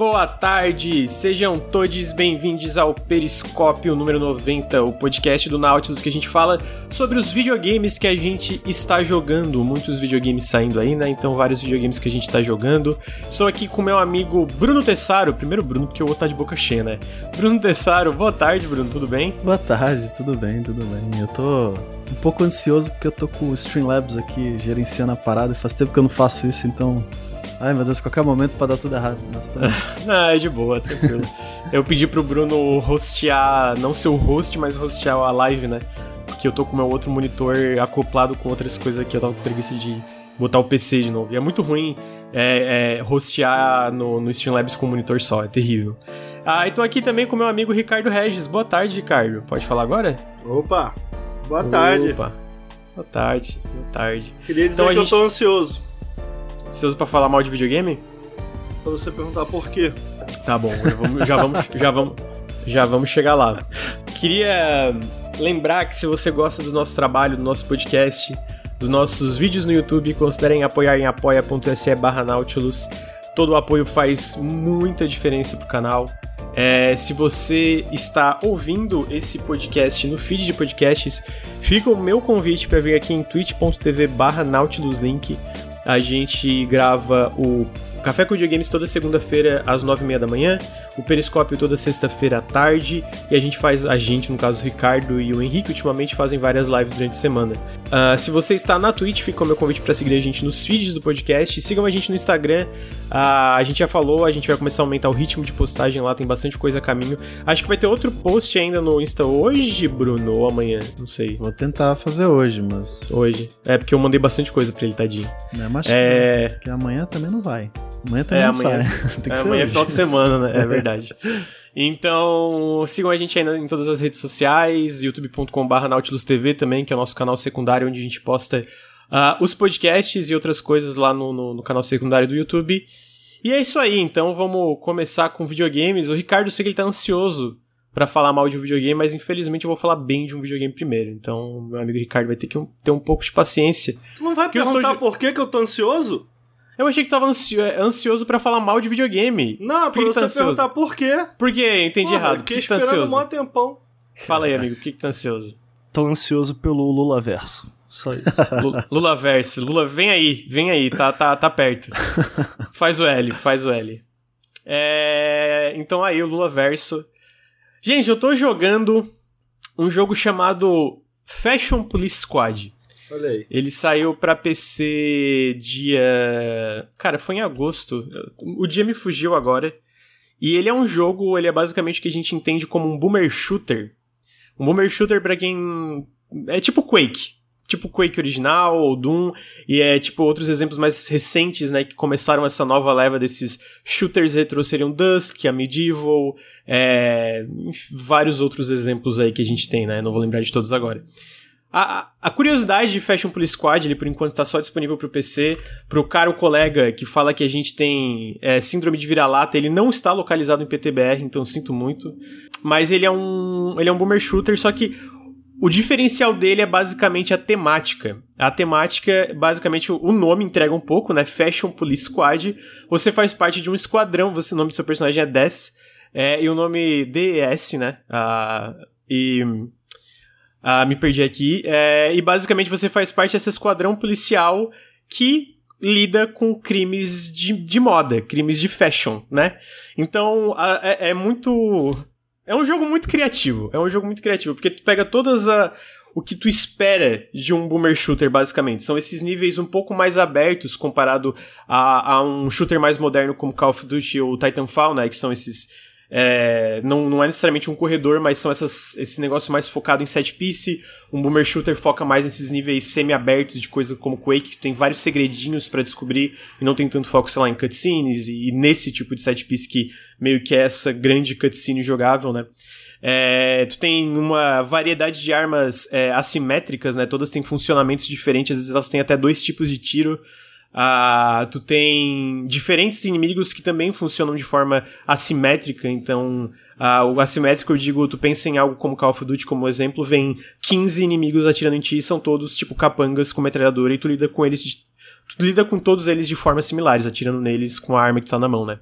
boa tarde. Sejam todos bem-vindos ao Periscópio número 90, o podcast do Nautilus que a gente fala sobre os videogames que a gente está jogando. Muitos videogames saindo aí, né? Então, vários videogames que a gente está jogando. Estou aqui com meu amigo Bruno Tessaro. Primeiro, Bruno, porque eu vou estar de boca cheia, né? Bruno Tessaro, boa tarde, Bruno, tudo bem? Boa tarde, tudo bem, tudo bem. Eu tô um pouco ansioso porque eu tô com o Streamlabs aqui gerenciando a parada faz tempo que eu não faço isso, então Ai meu Deus, qualquer momento pode dar tudo errado. não, é de boa, tranquilo. eu pedi pro Bruno hostear, não ser o host, mas hostear a live, né? Porque eu tô com meu outro monitor acoplado com outras coisas aqui, eu tava com preguiça de botar o PC de novo. E é muito ruim é, é, hostear no, no Streamlabs com um monitor só, é terrível. Ah, e tô aqui também com meu amigo Ricardo Regis. Boa tarde, Ricardo. Pode falar agora? Opa, boa tarde. Opa, boa tarde, boa tarde. Queria dizer então, que gente... eu tô ansioso. Ansioso pra falar mal de videogame? Pra você perguntar por quê. Tá bom, já vamos, já vamos, já vamos, já vamos chegar lá. Queria lembrar que se você gosta do nosso trabalho, do nosso podcast, dos nossos vídeos no YouTube, considerem apoiar em apoia.se barra Nautilus. Todo o apoio faz muita diferença pro canal. É, se você está ouvindo esse podcast no feed de podcasts, fica o meu convite para vir aqui em twitch.tv barra nautiluslink a gente grava o Café com Videogames toda segunda-feira às nove e meia da manhã, o Periscópio toda sexta-feira à tarde, e a gente faz, a gente, no caso o Ricardo e o Henrique, ultimamente fazem várias lives durante a semana. Uh, se você está na Twitch, fica o meu convite para seguir a gente nos feeds do podcast, sigam a gente no Instagram, uh, a gente já falou, a gente vai começar a aumentar o ritmo de postagem lá, tem bastante coisa a caminho. Acho que vai ter outro post ainda no Insta hoje, Bruno, ou amanhã, não sei. Vou tentar fazer hoje, mas... Hoje. É, porque eu mandei bastante coisa pra ele, tadinho. Não é, mas é... que amanhã também não vai. Amanhã também é, amanhã, sai. Tem que é, amanhã é final de semana, né? É verdade. Então, sigam a gente ainda em todas as redes sociais, youtube.com.br Nautilus TV também, que é o nosso canal secundário onde a gente posta uh, os podcasts e outras coisas lá no, no, no, canal secundário do YouTube. E é isso aí, então vamos começar com videogames. O Ricardo, sei que ele tá ansioso para falar mal de um videogame, mas infelizmente eu vou falar bem de um videogame primeiro. Então, meu amigo Ricardo vai ter que ter um pouco de paciência. Tu não vai perguntar por que, que eu tô ansioso? Eu achei que tu tava ansio ansioso para falar mal de videogame. Não, por pra você tá perguntar por quê. Por quê? Entendi Porra, errado. Fiquei que esperando tá ansioso? um tempão. Fala aí, amigo, por que, que tá ansioso? Tô ansioso pelo Lula Verso. Só isso. Lula Verso. Lula, vem aí, vem aí, tá, tá, tá perto. Faz o L, faz o L. É... Então aí, o Lula Verso. Gente, eu tô jogando um jogo chamado Fashion Police Squad. Olha aí. Ele saiu para PC dia. Cara, foi em agosto. O dia me fugiu agora. E ele é um jogo, ele é basicamente o que a gente entende como um boomer shooter. Um boomer shooter para quem. É tipo Quake. Tipo Quake original ou Doom. E é tipo outros exemplos mais recentes, né? Que começaram essa nova leva desses shooters retro seriam Dusk, a Medieval. É, vários outros exemplos aí que a gente tem, né? Não vou lembrar de todos agora. A, a, curiosidade de Fashion Police Squad, ele por enquanto tá só disponível pro PC. Pro caro colega que fala que a gente tem é, síndrome de vira-lata, ele não está localizado em PTBR, então sinto muito. Mas ele é um, ele é um boomer shooter, só que o diferencial dele é basicamente a temática. A temática, basicamente, o nome entrega um pouco, né? Fashion Police Squad. Você faz parte de um esquadrão, você, o nome do seu personagem é Des, é, e o nome DS, né? Ah, e ah, me perdi aqui. É, e basicamente você faz parte desse esquadrão policial que lida com crimes de, de moda, crimes de fashion, né? Então é, é, muito. É um jogo muito criativo. É um jogo muito criativo, porque tu pega todas a. O que tu espera de um boomer shooter, basicamente. São esses níveis um pouco mais abertos comparado a, a um shooter mais moderno como Call of Duty ou Titanfall, né? Que são esses é, não, não é necessariamente um corredor, mas são essas, esse negócio mais focado em set piece. Um boomer shooter foca mais nesses níveis semi-abertos de coisa como Quake, que tem vários segredinhos para descobrir e não tem tanto foco, sei lá, em cutscenes e, e, nesse tipo de set piece que meio que é essa grande cutscene jogável, né? É, tu tem uma variedade de armas é, assimétricas, né? Todas têm funcionamentos diferentes, às vezes elas têm até dois tipos de tiro. Ah, tu tem diferentes inimigos que também funcionam de forma assimétrica, então ah, o assimétrico eu digo, tu pensa em algo como Call of Duty como exemplo, vem 15 inimigos atirando em ti e são todos tipo capangas com metralhadora e tu lida com eles, tu lida com todos eles de formas similares, atirando neles com a arma que tu tá na mão, né?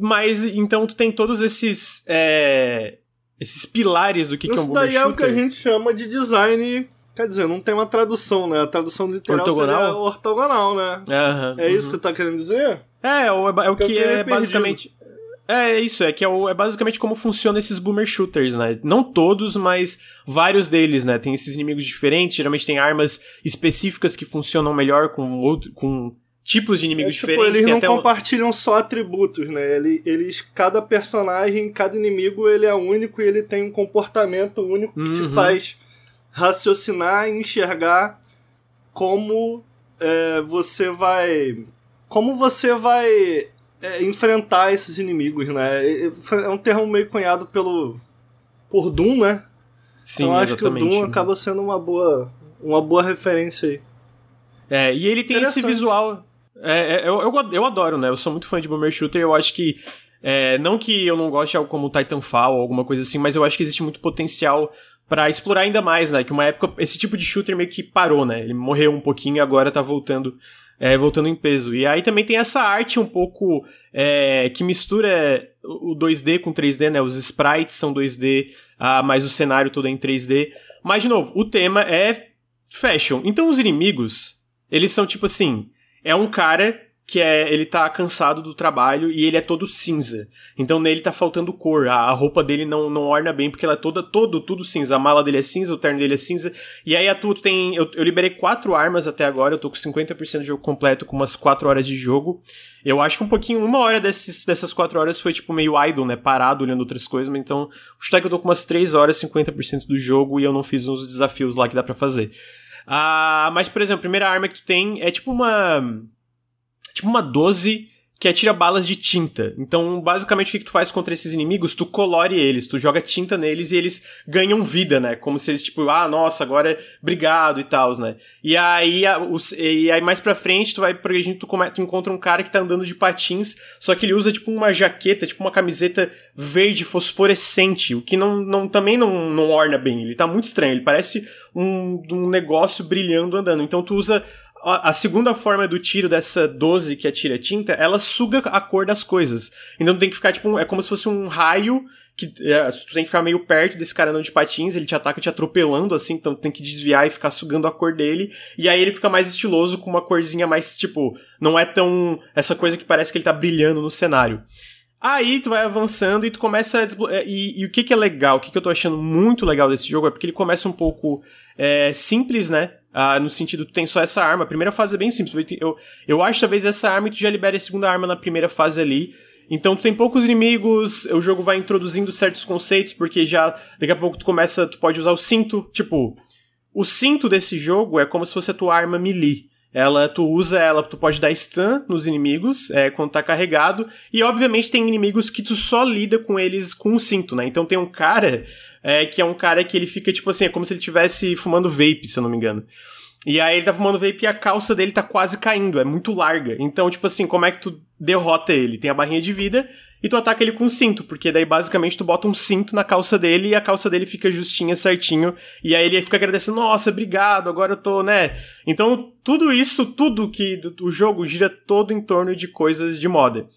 Mas então tu tem todos esses. É, esses pilares do que, que é um Isso daí é o que a gente chama de design. Quer dizer, não tem uma tradução, né? A tradução literal ortogonal? seria ortogonal, né? Uhum, é isso que você tá querendo dizer? É, é o, é o que é basicamente. É, é isso, é que é, o, é basicamente como funcionam esses boomer shooters, né? Não todos, mas vários deles, né? Tem esses inimigos diferentes, geralmente tem armas específicas que funcionam melhor com, outro, com tipos de inimigos é, tipo, diferentes. Eles não compartilham um... só atributos, né? Eles, eles, cada personagem, cada inimigo, ele é único e ele tem um comportamento único que uhum. te faz raciocinar e enxergar como é, você vai. Como você vai é, enfrentar esses inimigos, né? É um termo meio cunhado pelo por Doom, né? Sim, então acho que o Doom acaba sendo uma boa, uma boa referência aí. É, e ele tem esse visual. É, é, eu, eu, eu adoro, né? Eu sou muito fã de Boomer Shooter. Eu acho que. É, não que eu não goste de algo como Titanfall ou alguma coisa assim, mas eu acho que existe muito potencial para explorar ainda mais, né? Que uma época esse tipo de shooter meio que parou, né? Ele morreu um pouquinho e agora tá voltando é, voltando em peso. E aí também tem essa arte um pouco é, que mistura o 2D com 3D, né? Os sprites são 2D, ah, mas o cenário todo é em 3D. Mas, de novo, o tema é fashion. Então os inimigos, eles são tipo assim: é um cara que é ele tá cansado do trabalho e ele é todo cinza. Então nele tá faltando cor, a, roupa dele não, não orna bem porque ela é toda todo tudo cinza. A mala dele é cinza, o terno dele é cinza. E aí a tu tem eu, eu liberei quatro armas até agora, eu tô com 50% de jogo completo com umas quatro horas de jogo. Eu acho que um pouquinho, uma hora desses, dessas quatro horas foi tipo meio idle, né? Parado olhando outras coisas, mas então, o que eu tô com umas três horas, 50% do jogo e eu não fiz uns desafios lá que dá para fazer. Ah, mas, por exemplo, a primeira arma que tu tem é tipo uma tipo uma 12 que atira balas de tinta. Então, basicamente, o que, que tu faz contra esses inimigos? Tu colore eles, tu joga tinta neles e eles ganham vida, né? Como se eles, tipo, ah, nossa, agora é obrigado e tal, né? E aí, a, os, e aí mais pra frente, tu vai progredindo, tu, come, tu encontra um cara que tá andando de patins, só que ele usa, tipo, uma jaqueta, tipo, uma camiseta verde fosforescente, o que não, não, também não, não orna bem. Ele tá muito estranho, ele parece um, um negócio brilhando andando. Então, tu usa a segunda forma do tiro dessa 12 que atira tinta, ela suga a cor das coisas. Então tem que ficar, tipo, é como se fosse um raio que é, tu tem que ficar meio perto desse cara andando de patins, ele te ataca te atropelando, assim, então tem que desviar e ficar sugando a cor dele. E aí ele fica mais estiloso com uma corzinha mais, tipo, não é tão. essa coisa que parece que ele tá brilhando no cenário. Aí tu vai avançando e tu começa a. É, e, e, o que que é legal, o que que eu tô achando muito legal desse jogo é porque ele começa um pouco é, simples, né? Ah, no sentido, tu tem só essa arma. A primeira fase é bem simples. Eu, eu acho talvez essa arma e tu já libera a segunda arma na primeira fase ali. Então tu tem poucos inimigos, o jogo vai introduzindo certos conceitos, porque já daqui a pouco tu começa, tu pode usar o cinto. Tipo, o cinto desse jogo é como se fosse a tua arma melee. Ela, tu usa ela, tu pode dar stun nos inimigos é, quando tá carregado. E obviamente tem inimigos que tu só lida com eles com o cinto, né? Então tem um cara é, que é um cara que ele fica, tipo assim, é como se ele estivesse fumando vape, se eu não me engano. E aí ele tá fumando vape e a calça dele tá quase caindo, é muito larga. Então, tipo assim, como é que tu derrota ele? Tem a barrinha de vida e tu ataca ele com cinto, porque daí basicamente tu bota um cinto na calça dele e a calça dele fica justinha, certinho. E aí ele fica agradecendo, nossa, obrigado, agora eu tô, né? Então, tudo isso, tudo que o jogo gira todo em torno de coisas de moda.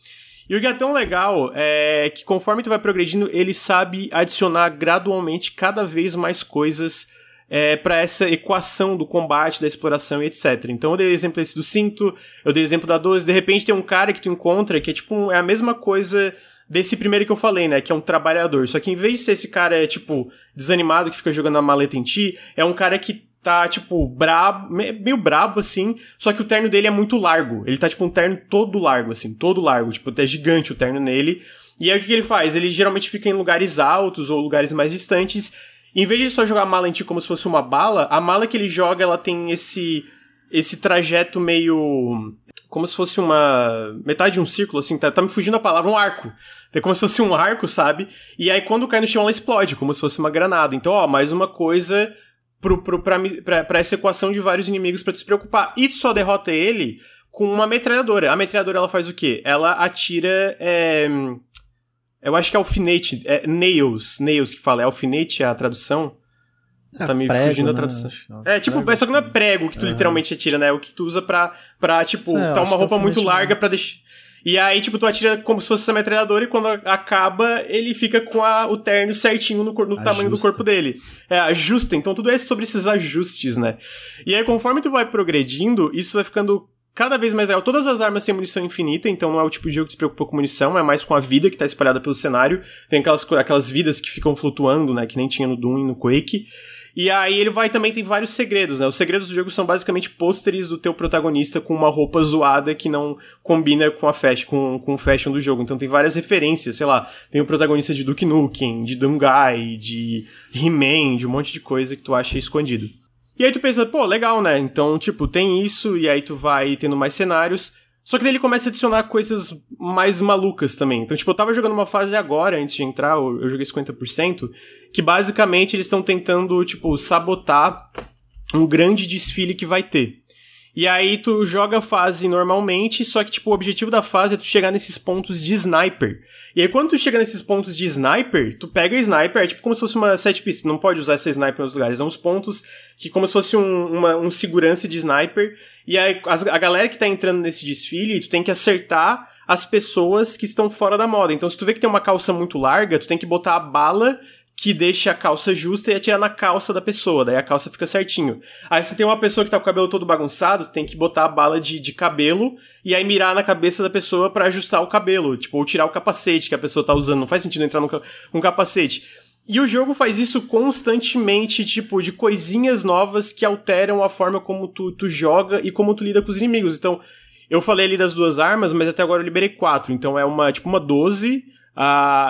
E o que é tão legal é que conforme tu vai progredindo, ele sabe adicionar gradualmente cada vez mais coisas é, para essa equação do combate, da exploração e etc. Então eu dei exemplo esse do cinto, eu dei exemplo da 12, de repente tem um cara que tu encontra que é tipo um, é a mesma coisa desse primeiro que eu falei, né, que é um trabalhador. Só que em vez de ser esse cara é tipo desanimado que fica jogando a maleta em ti, é um cara que tá, tipo, brabo, meio brabo, assim, só que o terno dele é muito largo. Ele tá, tipo, um terno todo largo, assim, todo largo, tipo, até gigante o terno nele. E aí o que, que ele faz? Ele geralmente fica em lugares altos ou lugares mais distantes. Em vez de só jogar a mala em ti como se fosse uma bala, a mala que ele joga, ela tem esse esse trajeto meio como se fosse uma metade de um círculo assim, tá, tá me fugindo a palavra, um arco. É como se fosse um arco, sabe? E aí quando cai no chão ela explode, como se fosse uma granada. Então, ó, mais uma coisa pro, pro, pra, pra, pra essa equação de vários inimigos para tu se preocupar. E tu só derrota ele com uma metralhadora. A metralhadora ela faz o quê? Ela atira. É, eu acho que é alfinete. É nails. Nails que fala. É alfinete a tradução? É, tá me prego, fugindo da né? tradução. É, tipo, prego. só que não é prego que tu é. literalmente atira, né? É o que tu usa pra, pra tipo, Sei, tá uma roupa muito larga para deixar. E aí, tipo, tu atira como se fosse essa metralhadora e quando acaba, ele fica com a, o terno certinho no, no tamanho do corpo dele. É, ajusta. Então tudo é sobre esses ajustes, né? E aí, conforme tu vai progredindo, isso vai ficando cada vez mais legal. Todas as armas têm munição infinita, então não é o tipo de jogo que se preocupa com munição, é mais com a vida que tá espalhada pelo cenário. Tem aquelas, aquelas vidas que ficam flutuando, né? Que nem tinha no Doom e no Quake. E aí ele vai também tem vários segredos, né? Os segredos do jogo são basicamente pôsteres do teu protagonista com uma roupa zoada que não combina com a fashion, com, com o fashion do jogo. Então tem várias referências, sei lá, tem o protagonista de Duke Nukem, de Dungai, de He-Man, de um monte de coisa que tu acha escondido. E aí tu pensa, pô, legal, né? Então, tipo, tem isso, e aí tu vai tendo mais cenários. Só que daí ele começa a adicionar coisas mais malucas também. Então, tipo, eu tava jogando uma fase agora, antes de entrar, eu joguei 50%, que basicamente eles estão tentando, tipo, sabotar um grande desfile que vai ter. E aí tu joga a fase normalmente, só que, tipo, o objetivo da fase é tu chegar nesses pontos de sniper. E aí quando tu chega nesses pontos de sniper, tu pega a sniper, é tipo como se fosse uma set piece, não pode usar essa sniper em outros lugares, são uns pontos que como se fosse um, uma, um segurança de sniper, e aí a, a galera que tá entrando nesse desfile, tu tem que acertar as pessoas que estão fora da moda. Então se tu vê que tem uma calça muito larga, tu tem que botar a bala que deixa a calça justa e atirar na calça da pessoa, daí a calça fica certinho. Aí se tem uma pessoa que tá com o cabelo todo bagunçado, tem que botar a bala de, de cabelo e aí mirar na cabeça da pessoa para ajustar o cabelo, tipo, ou tirar o capacete que a pessoa tá usando. Não faz sentido entrar com um capacete. E o jogo faz isso constantemente, tipo, de coisinhas novas que alteram a forma como tu, tu joga e como tu lida com os inimigos. Então, eu falei ali das duas armas, mas até agora eu liberei quatro. Então é uma, tipo, uma 12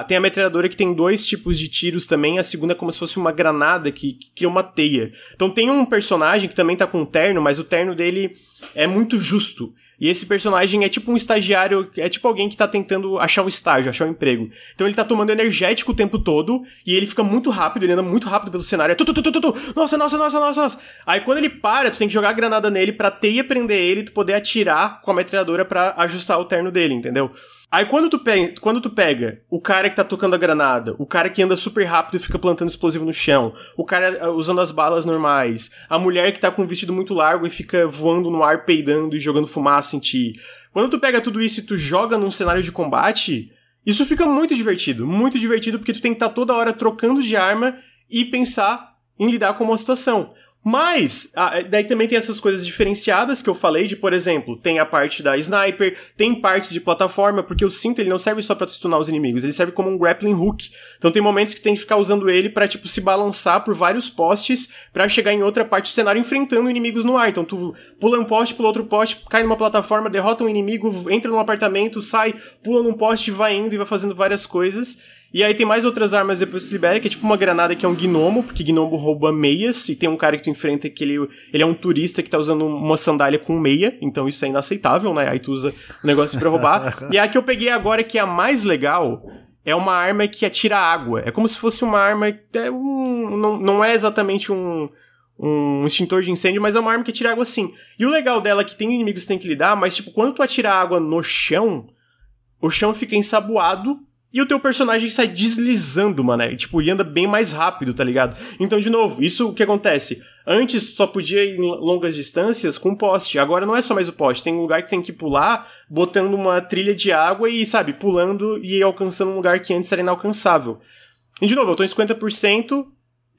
Tem a metralhadora que tem dois tipos de tiros também. A segunda é como se fosse uma granada que, que cria uma teia. Então tem um personagem que também tá com um terno, mas o terno dele é muito justo. E esse personagem é tipo um estagiário, é tipo alguém que tá tentando achar um estágio, achar um emprego. Então ele tá tomando energético o tempo todo e ele fica muito rápido, ele anda muito rápido pelo cenário. É tu, tu, tu, tu, tu, Nossa, nossa, nossa, nossa, nossa. Aí quando ele para, tu tem que jogar a granada nele pra teia prender ele e tu poder atirar com a metralhadora para ajustar o terno dele, entendeu? Aí quando tu, pega, quando tu pega o cara que tá tocando a granada, o cara que anda super rápido e fica plantando explosivo no chão, o cara uh, usando as balas normais, a mulher que tá com um vestido muito largo e fica voando no ar peidando e jogando fumaça em ti. Quando tu pega tudo isso e tu joga num cenário de combate, isso fica muito divertido, muito divertido porque tu tem que estar tá toda hora trocando de arma e pensar em lidar com uma situação. Mas, daí também tem essas coisas diferenciadas que eu falei, de, por exemplo, tem a parte da sniper, tem partes de plataforma, porque o cinto ele não serve só pra stunar os inimigos, ele serve como um grappling hook. Então tem momentos que tem que ficar usando ele para tipo, se balançar por vários postes para chegar em outra parte do cenário enfrentando inimigos no ar. Então tu pula um poste, pula outro poste, cai numa plataforma, derrota um inimigo, entra num apartamento, sai, pula num poste, vai indo e vai fazendo várias coisas. E aí tem mais outras armas depois que tu libera, que é tipo uma granada que é um gnomo, porque gnomo rouba meias, e tem um cara que tu enfrenta que ele, ele é um turista que tá usando uma sandália com meia, então isso é inaceitável, né? Aí tu usa o negócio pra roubar. e a que eu peguei agora, que é a mais legal, é uma arma que atira água. É como se fosse uma arma. É um, não, não é exatamente um, um extintor de incêndio, mas é uma arma que atira água sim. E o legal dela é que tem inimigos que tem que lidar, mas tipo, quando tu atira água no chão, o chão fica ensaboado e o teu personagem sai deslizando, mano. Tipo, e anda bem mais rápido, tá ligado? Então, de novo, isso o que acontece? Antes só podia ir em longas distâncias com poste. Agora não é só mais o poste. Tem um lugar que tem que pular, botando uma trilha de água e, sabe, pulando e alcançando um lugar que antes era inalcançável. E de novo, eu tô em 50%.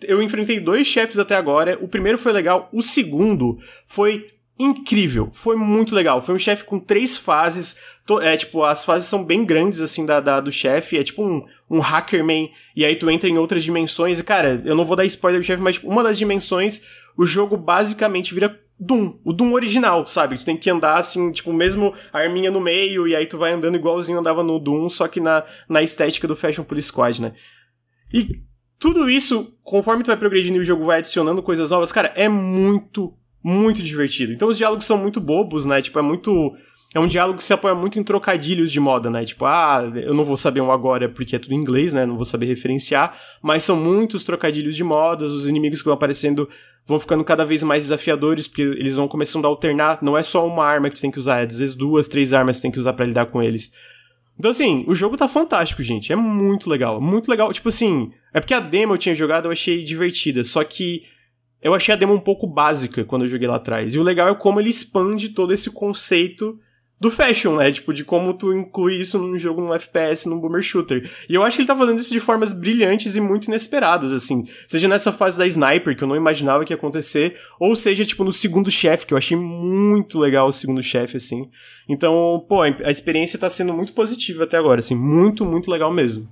Eu enfrentei dois chefes até agora. O primeiro foi legal. O segundo foi incrível. Foi muito legal. Foi um chefe com três fases. É, tipo, as fases são bem grandes, assim, da, da do chefe. É tipo um, um Hackerman. E aí tu entra em outras dimensões. E, cara, eu não vou dar spoiler do chefe, mas tipo, uma das dimensões, o jogo basicamente vira Doom, o Doom original, sabe? Tu tem que andar assim, tipo, mesmo a arminha no meio, e aí tu vai andando igualzinho andava no Doom, só que na, na estética do Fashion Police Squad, né? E tudo isso, conforme tu vai progredindo e o jogo vai adicionando coisas novas, cara, é muito muito divertido. Então os diálogos são muito bobos, né? Tipo, é muito. É um diálogo que se apoia muito em trocadilhos de moda, né? Tipo, ah, eu não vou saber um agora porque é tudo em inglês, né? Não vou saber referenciar, mas são muitos trocadilhos de modas, os inimigos que vão aparecendo vão ficando cada vez mais desafiadores, porque eles vão começando a alternar, não é só uma arma que tu tem que usar, é às vezes duas, três armas que tu tem que usar para lidar com eles. Então, assim, o jogo tá fantástico, gente. É muito legal. Muito legal. Tipo assim, é porque a demo eu tinha jogado, eu achei divertida. Só que eu achei a demo um pouco básica quando eu joguei lá atrás. E o legal é como ele expande todo esse conceito do fashion, né? Tipo, de como tu inclui isso num jogo, num FPS, num boomer shooter. E eu acho que ele tá fazendo isso de formas brilhantes e muito inesperadas, assim. Seja nessa fase da sniper, que eu não imaginava que ia acontecer, ou seja, tipo, no segundo chefe, que eu achei muito legal o segundo chefe, assim. Então, pô, a experiência tá sendo muito positiva até agora, assim. Muito, muito legal mesmo.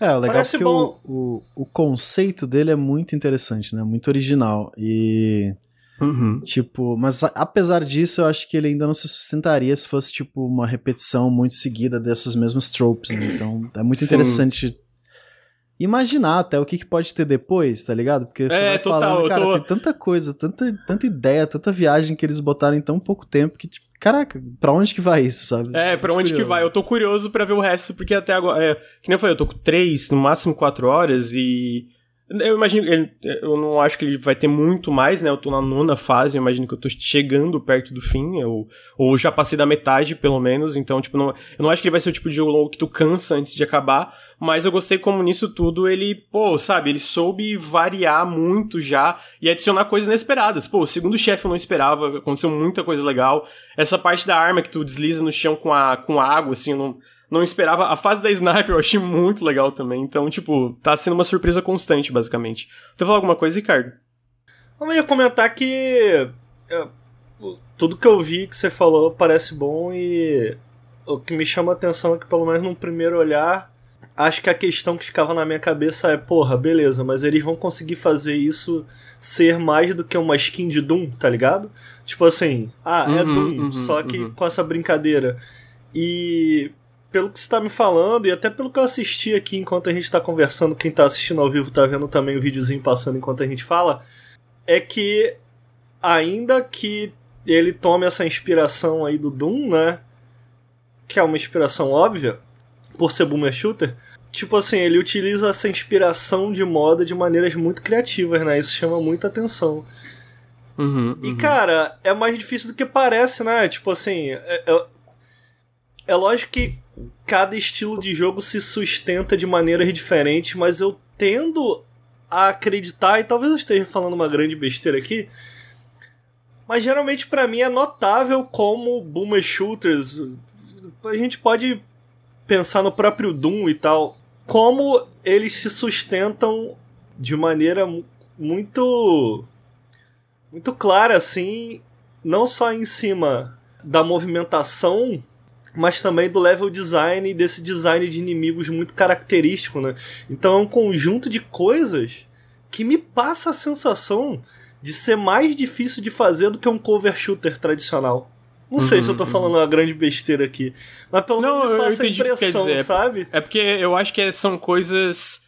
É, o legal Parece é que o, o, o conceito dele é muito interessante, né? Muito original. E Uhum. Tipo, mas apesar disso, eu acho que ele ainda não se sustentaria se fosse, tipo, uma repetição muito seguida dessas mesmas tropes, né? Então, é muito Sim. interessante imaginar até o que, que, pode ter depois, tá ligado? Porque você é, vai total, falando, cara, tô... tem tanta coisa, tanta, tanta ideia, tanta viagem que eles botaram em tão pouco tempo que, tipo, caraca, pra onde que vai isso, sabe? É, pra onde curioso. que vai? Eu tô curioso para ver o resto, porque até agora, é, que nem eu falei, eu tô com três, no máximo quatro horas e eu imagino, eu não acho que ele vai ter muito mais, né? Eu tô na nona fase, eu imagino que eu tô chegando perto do fim, eu, ou já passei da metade, pelo menos, então, tipo, não, eu não acho que ele vai ser o tipo de jogo longo que tu cansa antes de acabar, mas eu gostei como nisso tudo ele, pô, sabe, ele soube variar muito já e adicionar coisas inesperadas. Pô, o segundo chefe eu não esperava, aconteceu muita coisa legal. Essa parte da arma que tu desliza no chão com a, com água, assim, eu não não esperava. A fase da sniper eu achei muito legal também. Então, tipo, tá sendo uma surpresa constante, basicamente. Tu falar alguma coisa, Ricardo? Eu ia comentar que. Eu, tudo que eu vi que você falou parece bom e. O que me chama a atenção é que, pelo menos num primeiro olhar, acho que a questão que ficava na minha cabeça é: porra, beleza, mas eles vão conseguir fazer isso ser mais do que uma skin de Doom, tá ligado? Tipo assim, ah, é uhum, Doom, uhum, só que uhum. com essa brincadeira. E pelo que você tá me falando, e até pelo que eu assisti aqui enquanto a gente tá conversando, quem tá assistindo ao vivo tá vendo também o videozinho passando enquanto a gente fala, é que ainda que ele tome essa inspiração aí do Doom, né? Que é uma inspiração óbvia, por ser boomer shooter, tipo assim, ele utiliza essa inspiração de moda de maneiras muito criativas, né? Isso chama muita atenção. Uhum, uhum. E, cara, é mais difícil do que parece, né? Tipo assim, é, é, é lógico que cada estilo de jogo se sustenta de maneiras diferentes, mas eu tendo a acreditar, e talvez eu esteja falando uma grande besteira aqui, mas geralmente para mim é notável como boomer shooters, a gente pode pensar no próprio Doom e tal, como eles se sustentam de maneira muito muito clara assim, não só em cima da movimentação mas também do level design e desse design de inimigos muito característico, né? Então é um conjunto de coisas que me passa a sensação de ser mais difícil de fazer do que um cover shooter tradicional. Não sei uhum, se eu tô uhum, falando uhum. uma grande besteira aqui, mas pelo menos me passa a impressão, dizer, sabe? É porque eu acho que são coisas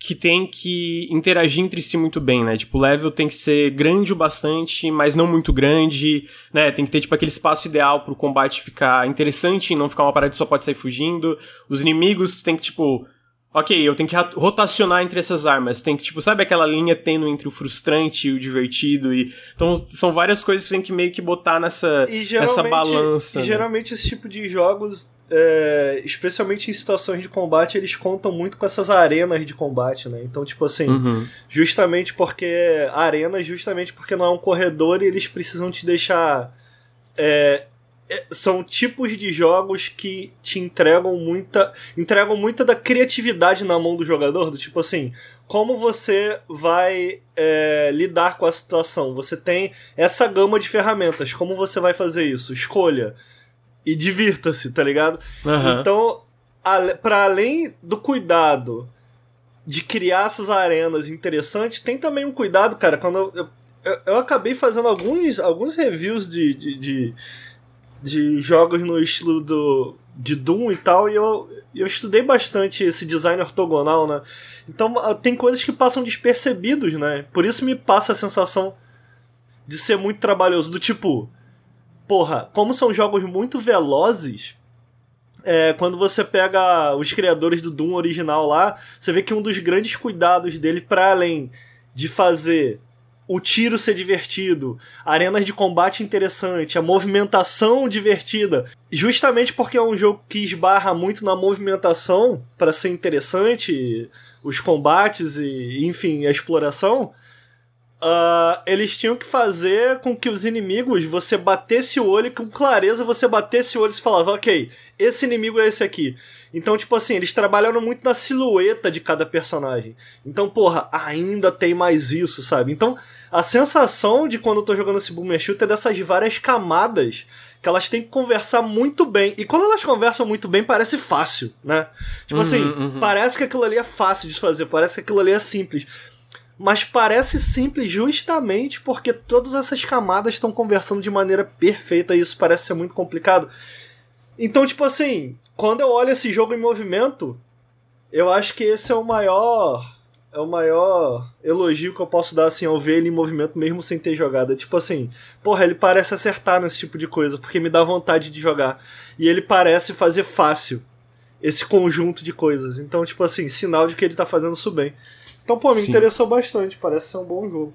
que tem que interagir entre si muito bem, né? Tipo, o level tem que ser grande o bastante, mas não muito grande, né? Tem que ter, tipo, aquele espaço ideal pro combate ficar interessante e não ficar uma parada que só pode sair fugindo. Os inimigos tem que, tipo... Ok, eu tenho que rotacionar entre essas armas. Tem que, tipo, sabe aquela linha tênue entre o frustrante e o divertido? E, então, são várias coisas que tem que meio que botar nessa, nessa balança. E né? geralmente esse tipo de jogos é, especialmente em situações de combate, eles contam muito com essas arenas de combate, né? Então, tipo assim, uhum. justamente porque. Arenas, justamente porque não é um corredor e eles precisam te deixar. É, é, são tipos de jogos que te entregam muita. entregam muita da criatividade na mão do jogador, do tipo assim, como você vai é, lidar com a situação. Você tem essa gama de ferramentas, como você vai fazer isso? Escolha e divirta-se, tá ligado? Uhum. Então, para além do cuidado de criar essas arenas interessantes, tem também um cuidado, cara, quando eu, eu, eu acabei fazendo alguns, alguns reviews de, de, de, de, jogos no estilo do, de Doom e tal, e eu, eu estudei bastante esse design ortogonal, né? Então tem coisas que passam despercebidos, né? Por isso me passa a sensação de ser muito trabalhoso, do tipo porra, como são jogos muito velozes, é, quando você pega os criadores do Doom original lá, você vê que um dos grandes cuidados dele, para além de fazer o tiro ser divertido, arenas de combate interessante, a movimentação divertida, justamente porque é um jogo que esbarra muito na movimentação para ser interessante, os combates e, enfim, a exploração Uh, eles tinham que fazer com que os inimigos, você batesse o olho com clareza você batesse o olho e falava, ok, esse inimigo é esse aqui. Então, tipo assim, eles trabalharam muito na silhueta de cada personagem. Então, porra, ainda tem mais isso, sabe? Então, a sensação de quando eu tô jogando esse Boomer Shooter é dessas várias camadas que elas têm que conversar muito bem. E quando elas conversam muito bem, parece fácil, né? Tipo uhum, assim, uhum. parece que aquilo ali é fácil de fazer, parece que aquilo ali é simples mas parece simples justamente porque todas essas camadas estão conversando de maneira perfeita e isso parece ser muito complicado. Então, tipo assim, quando eu olho esse jogo em movimento, eu acho que esse é o maior é o maior elogio que eu posso dar assim ao ver ele em movimento mesmo sem ter jogado. Tipo assim, porra, ele parece acertar nesse tipo de coisa, porque me dá vontade de jogar. E ele parece fazer fácil esse conjunto de coisas. Então, tipo assim, sinal de que ele tá fazendo isso bem. Então, pô, me Sim. interessou bastante, parece ser um bom jogo.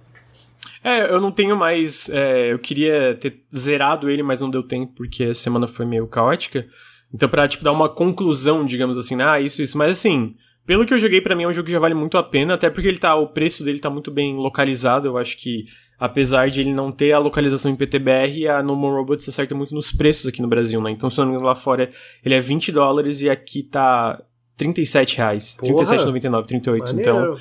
É, eu não tenho mais. É, eu queria ter zerado ele, mas não deu tempo, porque a semana foi meio caótica. Então, pra, tipo, dar uma conclusão, digamos assim, ah, isso, isso. Mas assim, pelo que eu joguei, para mim é um jogo que já vale muito a pena, até porque ele tá. O preço dele tá muito bem localizado. Eu acho que, apesar de ele não ter a localização em PTBR, a No More Robots acerta muito nos preços aqui no Brasil, né? Então, se não me engano, lá fora ele é 20 dólares e aqui tá 37 reais. 37,99, 38. Então,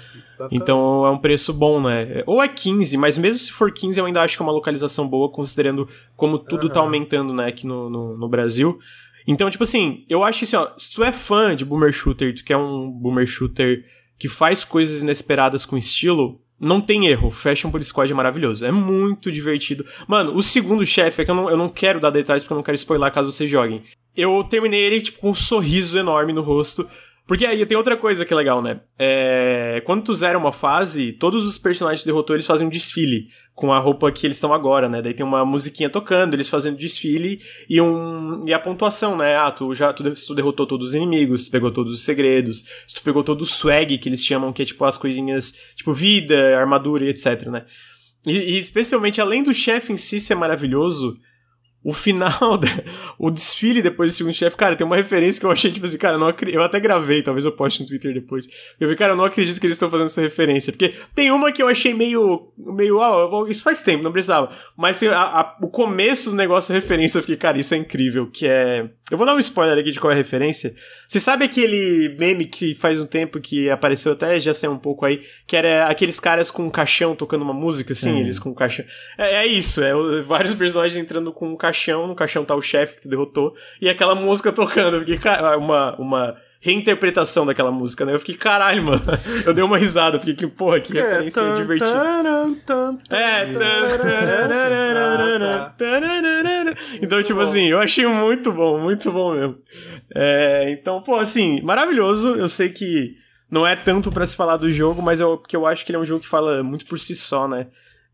então é um preço bom, né? Ou é 15, mas mesmo se for 15, eu ainda acho que é uma localização boa, considerando como tudo uhum. tá aumentando, né, aqui no, no, no, Brasil. Então, tipo assim, eu acho que assim, ó, se tu é fã de Boomer Shooter, tu quer um Boomer Shooter que faz coisas inesperadas com estilo, não tem erro. Fashion Police Squad é maravilhoso. É muito divertido. Mano, o segundo chefe, é que eu não, eu não quero dar detalhes porque eu não quero spoiler caso vocês joguem. Eu terminei ele, tipo, com um sorriso enorme no rosto. Porque aí tem outra coisa que é legal, né? É... Quando tu zera uma fase, todos os personagens que derrotou, eles fazem um desfile com a roupa que eles estão agora, né? Daí tem uma musiquinha tocando, eles fazendo desfile e um e a pontuação, né? Ah, tu já tu, se tu derrotou todos os inimigos, tu pegou todos os segredos, se tu pegou todo o swag que eles chamam, que é tipo as coisinhas, tipo vida, armadura e etc, né? E, e especialmente além do chefe em si ser maravilhoso, o final, o desfile depois do segundo chefe, cara, tem uma referência que eu achei, tipo assim, cara, eu, não eu até gravei, talvez eu poste no Twitter depois. Eu vi, cara, eu não acredito que eles estão fazendo essa referência. Porque tem uma que eu achei meio, meio, ah, isso faz tempo, não precisava. Mas assim, a, a, o começo do negócio, a referência, eu fiquei, cara, isso é incrível, que é... Eu vou dar um spoiler aqui de qual é a referência. Você sabe aquele meme que faz um tempo que apareceu até, já saiu um pouco aí, que era aqueles caras com um caixão tocando uma música, assim, eles com um caixão. É, é isso, é vários personagens entrando com um caixão caixão, no caixão tá o chefe que tu derrotou, e aquela música tocando. Porque, cara, uma, uma reinterpretação daquela música, né? Eu fiquei, caralho, mano. Eu dei uma risada, fiquei, que porra, que referência é, divertida. É. Então, tipo assim, eu achei muito bom, muito bom mesmo. É, então, pô, assim, maravilhoso. Eu sei que não é tanto para se falar do jogo, mas eu, porque eu acho que ele é um jogo que fala muito por si só, né?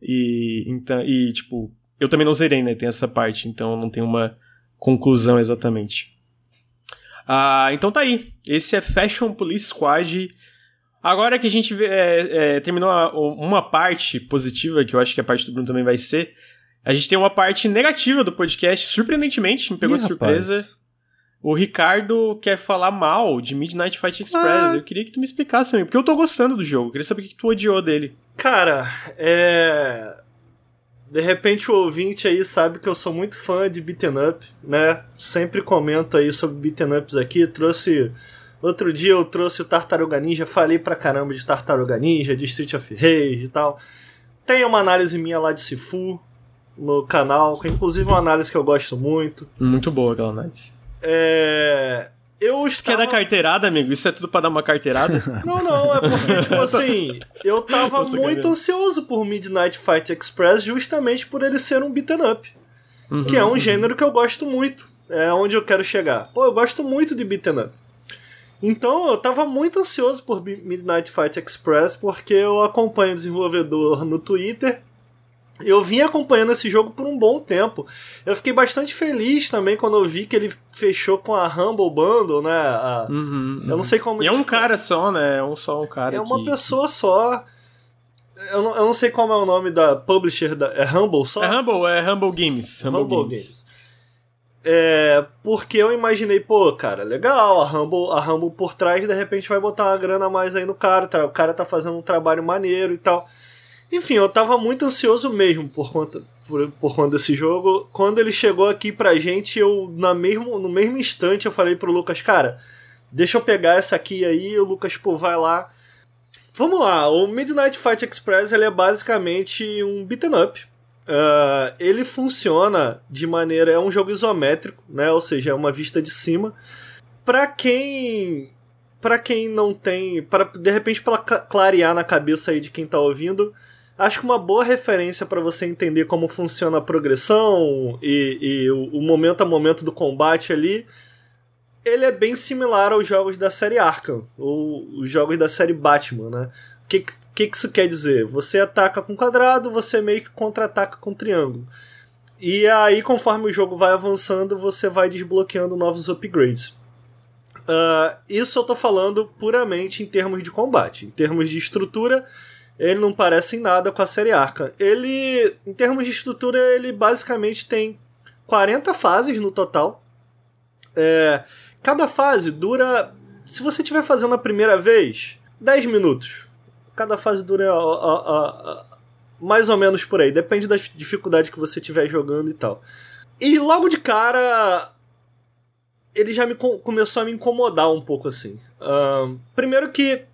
E, então, e tipo, eu também não zerei, né? Tem essa parte, então não tem uma conclusão exatamente. Ah, então tá aí. Esse é Fashion Police Squad. Agora que a gente vê, é, é, terminou a, uma parte positiva, que eu acho que a parte do Bruno também vai ser, a gente tem uma parte negativa do podcast, surpreendentemente, me pegou Ih, de surpresa. Rapaz. O Ricardo quer falar mal de Midnight Fight Express. Ah. Eu queria que tu me explicasse também, porque eu tô gostando do jogo. Eu queria saber o que tu odiou dele. Cara, é. De repente o ouvinte aí sabe que eu sou muito fã de beaten up, né? Sempre comento aí sobre beaten ups aqui, trouxe Outro dia eu trouxe o Tartaruga Ninja, falei pra caramba de Tartaruga Ninja, de Street of Rage e tal. Tem uma análise minha lá de Sifu no canal, é inclusive uma análise que eu gosto muito. Muito boa aquela análise. É... Eu estava... Quer dar carteirada, amigo? Isso é tudo pra dar uma carteirada? não, não, é porque, tipo assim, eu tava muito ansioso por Midnight Fight Express justamente por ele ser um beaten up. Uhum, que é um uhum. gênero que eu gosto muito. É onde eu quero chegar. Pô, eu gosto muito de beaten up. Então eu tava muito ansioso por Midnight Fight Express porque eu acompanho o desenvolvedor no Twitter eu vim acompanhando esse jogo por um bom tempo. Eu fiquei bastante feliz também quando eu vi que ele fechou com a Humble Bundle, né? A, uhum, eu não sei como. E é um cara só, né? É um só um cara. É uma que, pessoa só. Eu não, eu não sei qual é o nome da publisher da. É Humble só? É Humble, é Humble Games. Humble, Humble Games. Games. É, porque eu imaginei, pô, cara, legal, a Humble, a Humble por trás de repente vai botar uma grana a mais aí no cara, tá? o cara tá fazendo um trabalho maneiro e tal. Enfim, eu tava muito ansioso mesmo por conta, por, por conta desse jogo. Quando ele chegou aqui pra gente, eu na mesmo, no mesmo instante eu falei pro Lucas, cara, deixa eu pegar essa aqui aí, o Lucas, pô, vai lá. Vamos lá, o Midnight Fight Express ele é basicamente um beaten up. Uh, ele funciona de maneira. É um jogo isométrico, né? Ou seja, é uma vista de cima. Pra quem. para quem não tem. para De repente, para clarear na cabeça aí de quem tá ouvindo acho que uma boa referência para você entender como funciona a progressão e, e o, o, momento a momento do combate ali, ele é bem similar aos jogos da série Arkham, ou os jogos da série Batman, né? O que, que, que isso quer dizer? Você ataca com quadrado, você meio que contra-ataca com triângulo. E aí, conforme o jogo vai avançando, você vai desbloqueando novos upgrades. Uh, isso eu tô falando puramente em termos de combate. Em termos de estrutura, ele não parece em nada com a série Arca. Ele, em termos de estrutura, ele basicamente tem 40 fases no total. É, cada fase dura, se você estiver fazendo a primeira vez, 10 minutos. Cada fase dura a, a, a, mais ou menos por aí, depende da dificuldade que você estiver jogando e tal. E logo de cara, ele já me começou a me incomodar um pouco assim. Primeiro que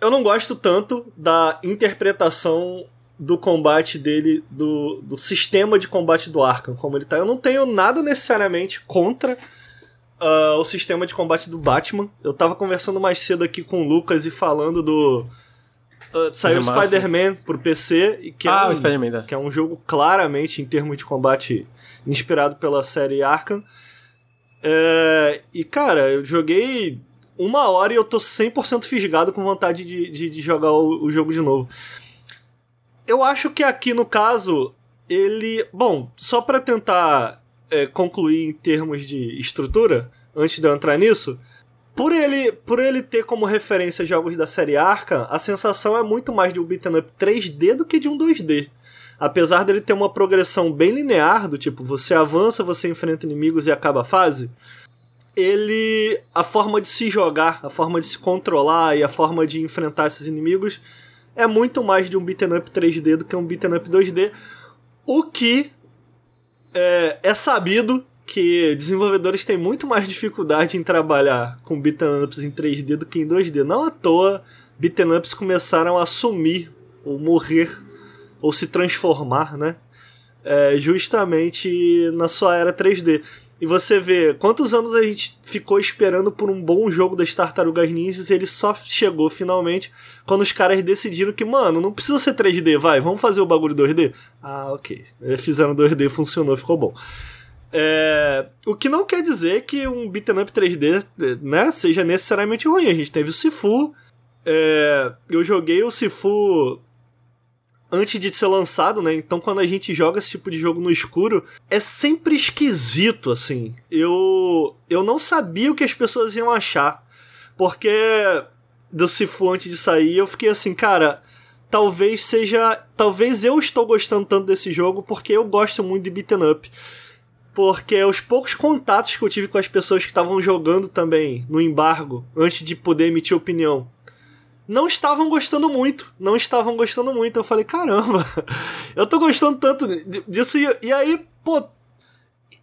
eu não gosto tanto da interpretação do combate dele, do, do sistema de combate do Arkham, como ele tá. Eu não tenho nada necessariamente contra uh, o sistema de combate do Batman. Eu tava conversando mais cedo aqui com o Lucas e falando do. Uh, saiu o Spider-Man pro PC, que, é ah, é um, tá. que é um jogo claramente, em termos de combate, inspirado pela série Arkham. É, e cara, eu joguei uma hora e eu tô 100% fisgado com vontade de, de, de jogar o, o, jogo de novo. Eu acho que aqui no caso, ele. Bom, só para tentar é, concluir em termos de estrutura, antes de eu entrar nisso. Por ele, por ele ter como referência jogos da série Arca, a sensação é muito mais de um beat'em up 3D do que de um 2D. Apesar dele ter uma progressão bem linear, do tipo, você avança, você enfrenta inimigos e acaba a fase, ele. A forma de se jogar, a forma de se controlar e a forma de enfrentar esses inimigos é muito mais de um beat'em up 3D do que um beat'em up 2D. O que é, é sabido que desenvolvedores têm muito mais dificuldade em trabalhar com beat'em ups em 3D do que em 2D. Não à toa, beat'em ups começaram a sumir, ou morrer, ou se transformar, né? É, justamente na sua era 3D. E você vê quantos anos a gente ficou esperando por um bom jogo das Tartarugas Ninjas e ele só chegou finalmente quando os caras decidiram que, mano, não precisa ser 3D, vai, vamos fazer o bagulho 2D? Ah, ok. Fizeram 2D, funcionou, ficou bom. É, o que não quer dizer que um beat'em up 3D né, seja necessariamente ruim. A gente teve o Sifu. É, eu joguei o Sifu antes de ser lançado, né? Então quando a gente joga esse tipo de jogo no escuro, é sempre esquisito, assim. Eu eu não sabia o que as pessoas iam achar, porque do Sifu antes de sair, eu fiquei assim, cara, talvez seja, talvez eu estou gostando tanto desse jogo porque eu gosto muito de beaten up. Porque os poucos contatos que eu tive com as pessoas que estavam jogando também no embargo, antes de poder emitir opinião, não estavam gostando muito. Não estavam gostando muito. Eu falei, caramba, eu tô gostando tanto disso. E, e aí, pô,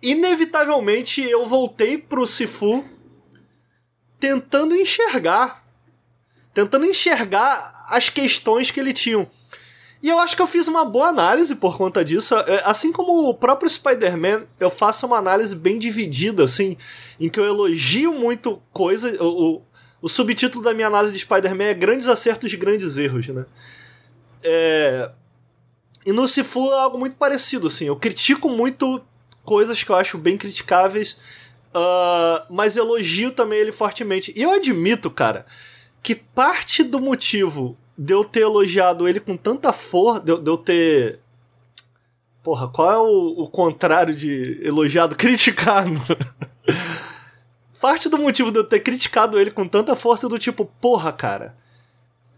inevitavelmente eu voltei pro Sifu tentando enxergar. Tentando enxergar as questões que ele tinha. E eu acho que eu fiz uma boa análise por conta disso. É, assim como o próprio Spider-Man, eu faço uma análise bem dividida, assim, em que eu elogio muito coisa, o, o subtítulo da minha análise de Spider-Man é Grandes Acertos e Grandes Erros, né? É... E no Sifu é algo muito parecido, assim. Eu critico muito coisas que eu acho bem criticáveis, uh, mas elogio também ele fortemente. E eu admito, cara, que parte do motivo de eu ter elogiado ele com tanta força, de, de, eu ter. Porra, qual é o, o contrário de elogiado? Criticado. Parte do motivo de eu ter criticado ele com tanta força do tipo, porra, cara,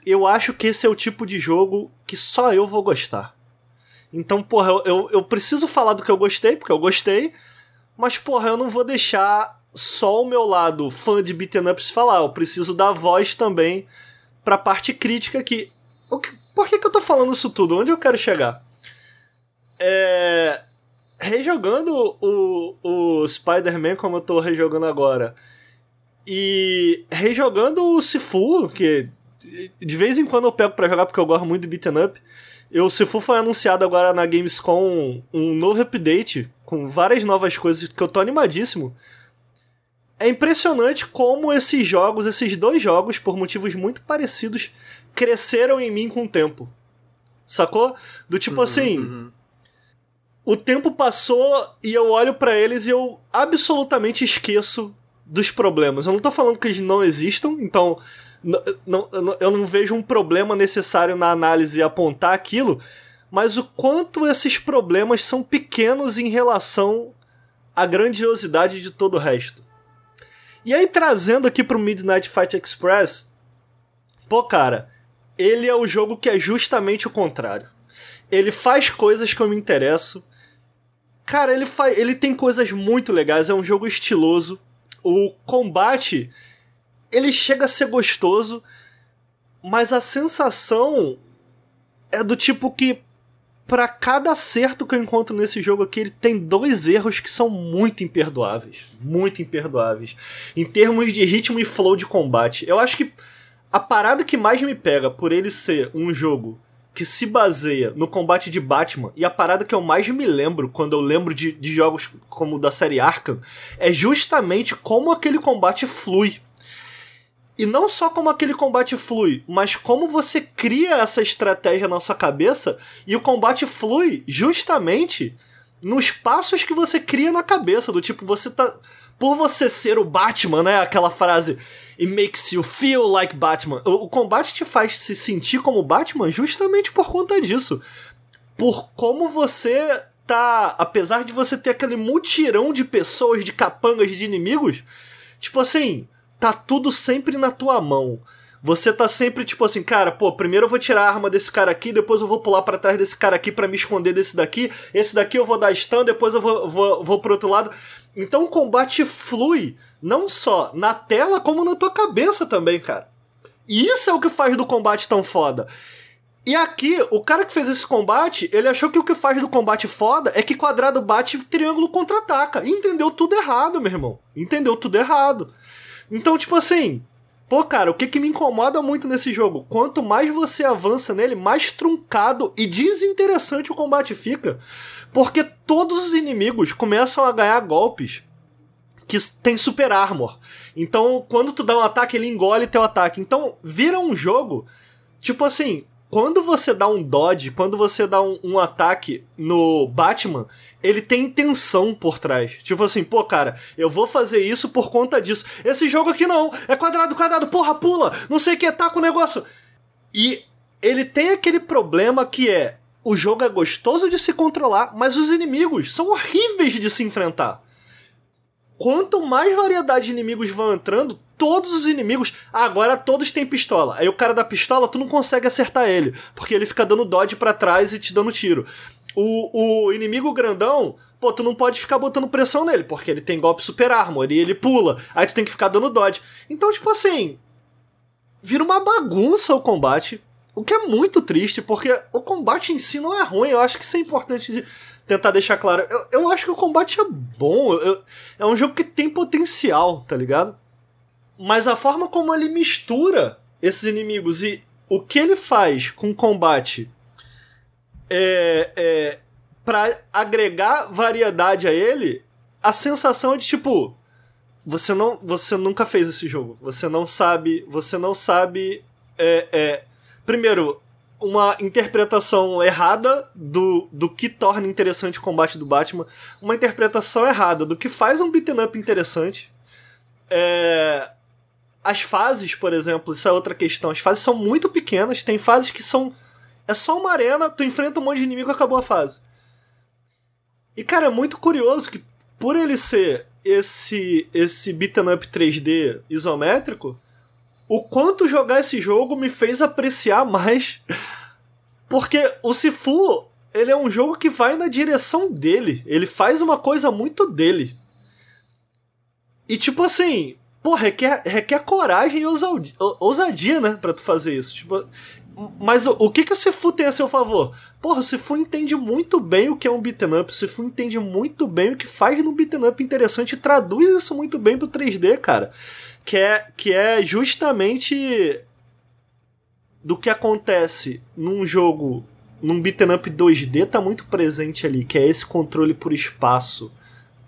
eu acho que esse é o tipo de jogo que só eu vou gostar. Então, porra, eu, eu, eu preciso falar do que eu gostei, porque eu gostei, mas, porra, eu não vou deixar só o meu lado fã de beaten ups falar, eu preciso dar voz também pra parte crítica que. por que, que eu tô falando isso tudo? Onde eu quero chegar? É. Rejogando o, o Spider-Man como eu tô rejogando agora, e rejogando o Sifu, que de vez em quando eu pego para jogar porque eu gosto muito de beaten up. O Sifu foi anunciado agora na Gamescom um novo update com várias novas coisas que eu tô animadíssimo. É impressionante como esses jogos, esses dois jogos, por motivos muito parecidos, cresceram em mim com o tempo. Sacou? Do tipo uhum, assim. Uhum. O tempo passou e eu olho para eles e eu absolutamente esqueço dos problemas. Eu não tô falando que eles não existam, então eu não vejo um problema necessário na análise apontar aquilo, mas o quanto esses problemas são pequenos em relação à grandiosidade de todo o resto. E aí, trazendo aqui pro Midnight Fight Express, pô, cara, ele é o jogo que é justamente o contrário. Ele faz coisas que eu me interesso. Cara, ele, faz, ele tem coisas muito legais, é um jogo estiloso. O combate ele chega a ser gostoso, mas a sensação é do tipo que para cada acerto que eu encontro nesse jogo aqui, ele tem dois erros que são muito imperdoáveis. Muito imperdoáveis. Em termos de ritmo e flow de combate. Eu acho que a parada que mais me pega por ele ser um jogo que se baseia no combate de Batman, e a parada que eu mais me lembro quando eu lembro de, de jogos como da série Arkham, é justamente como aquele combate flui. E não só como aquele combate flui, mas como você cria essa estratégia na sua cabeça e o combate flui justamente nos passos que você cria na cabeça, do tipo, você tá. Por você ser o Batman, né? Aquela frase. It makes you feel like Batman. O, o combate te faz se sentir como Batman justamente por conta disso. Por como você tá. Apesar de você ter aquele mutirão de pessoas, de capangas, de inimigos. Tipo assim tá tudo sempre na tua mão. Você tá sempre tipo assim, cara, pô, primeiro eu vou tirar a arma desse cara aqui, depois eu vou pular para trás desse cara aqui para me esconder desse daqui. Esse daqui eu vou dar stun, depois eu vou, vou, vou pro outro lado. Então o combate flui, não só na tela, como na tua cabeça também, cara. E isso é o que faz do combate tão foda. E aqui, o cara que fez esse combate, ele achou que o que faz do combate foda é que quadrado bate triângulo contra-ataca. Entendeu tudo errado, meu irmão. Entendeu tudo errado. Então, tipo assim, Pô, cara, o que, que me incomoda muito nesse jogo? Quanto mais você avança nele, mais truncado e desinteressante o combate fica. Porque todos os inimigos começam a ganhar golpes que tem super armor. Então, quando tu dá um ataque, ele engole teu ataque. Então, vira um jogo, tipo assim, quando você dá um dodge, quando você dá um, um, ataque no Batman, ele tem intenção por trás. Tipo assim, pô, cara, eu vou fazer isso por conta disso. Esse jogo aqui não, é quadrado, quadrado, porra, pula, não sei o que, tá com o negócio. E ele tem aquele problema que é: o jogo é gostoso de se controlar, mas os inimigos são horríveis de se enfrentar. Quanto mais variedade de inimigos vão entrando, todos os inimigos. Agora todos têm pistola. Aí o cara da pistola, tu não consegue acertar ele. Porque ele fica dando dodge para trás e te dando tiro. O, o inimigo grandão, pô, tu não pode ficar botando pressão nele, porque ele tem golpe super armor e ele pula. Aí tu tem que ficar dando dodge. Então, tipo assim. Vira uma bagunça o combate. O que é muito triste, porque o combate em si não é ruim. Eu acho que isso é importante tentar deixar claro. Eu, eu acho que o combate é bom. Eu, é um jogo que tem potencial, tá ligado? Mas a forma como ele mistura esses inimigos e o que ele faz com o combate é, é, para agregar variedade a ele, a sensação é de tipo você não você nunca fez esse jogo, você não sabe, você não sabe é, é, primeiro uma interpretação errada do, do que torna interessante o combate do Batman, uma interpretação errada do que faz um beat'em up interessante. É, as fases, por exemplo, isso é outra questão. As fases são muito pequenas, tem fases que são. É só uma arena, tu enfrenta um monte de inimigo e acabou a fase. E, cara, é muito curioso que, por ele ser esse, esse beat'em up 3D isométrico, o quanto jogar esse jogo me fez apreciar mais. Porque o Sifu, ele é um jogo que vai na direção dele. Ele faz uma coisa muito dele. E tipo assim, pô, requer, requer coragem e ousadia, né, pra tu fazer isso. Tipo, mas o, o, que, que o Sifu tem a seu favor? Porra, o Sifu entende muito bem o que é um beat'em up, o Sifu entende muito bem o que faz num beat'em up interessante e traduz isso muito bem pro 3D, cara. Que é, que é justamente do que acontece num jogo, num beat'em up 2D, tá muito presente ali, que é esse controle por espaço,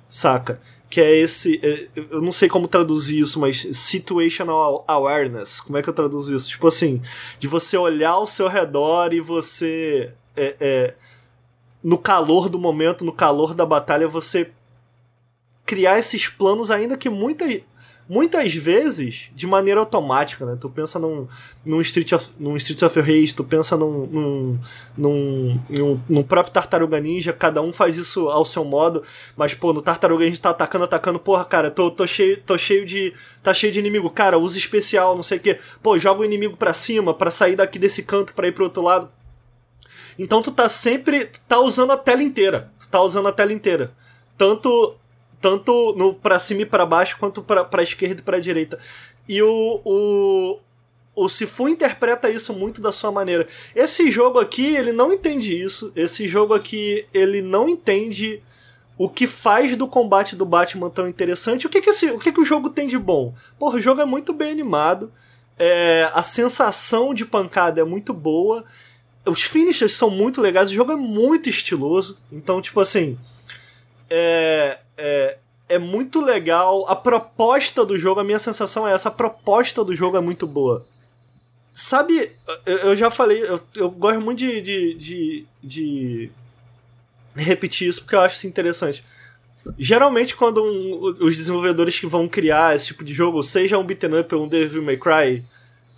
saca? que é esse. É, eu não sei como traduzir isso, mas situational awareness. Como é que eu traduzo isso? Tipo assim, de você olhar ao seu redor e você. É, é, no calor do momento, no calor da batalha, você criar esses planos, ainda que muitas muitas vezes de maneira automática, né? Tu pensa num, num, Street, of, num Street of Rage, tu pensa num, num, num, num, num próprio Tartaruga Ninja, cada um faz isso ao seu modo, mas, pô, no Tartaruga a gente tá atacando, atacando, porra, cara, tô, tô, cheio, tô cheio de. tá cheio de inimigo, cara, usa especial, não sei o quê. Pô, joga o inimigo pra cima, para sair daqui desse canto para ir pro outro lado. Então tu tá sempre. Tu tá usando a tela inteira. Tu tá usando a tela inteira. Tanto tanto no para cima e para baixo quanto para esquerda e para direita. E o, o o Sifu interpreta isso muito da sua maneira. Esse jogo aqui, ele não entende isso. Esse jogo aqui, ele não entende o que faz do combate do Batman tão interessante. O que que, esse, o, que que o jogo tem de bom? Porra, o jogo é muito bem animado. É, a sensação de pancada é muito boa. Os finishes são muito legais. O jogo é muito estiloso. Então, tipo assim. É, é, é muito legal. A proposta do jogo, a minha sensação é essa: a proposta do jogo é muito boa. Sabe, eu, já falei, eu, eu gosto muito de, de, de, de, repetir isso porque eu acho isso interessante. Geralmente, quando um, os desenvolvedores que vão criar esse tipo de jogo, seja um beat'em up ou um Devil May Cry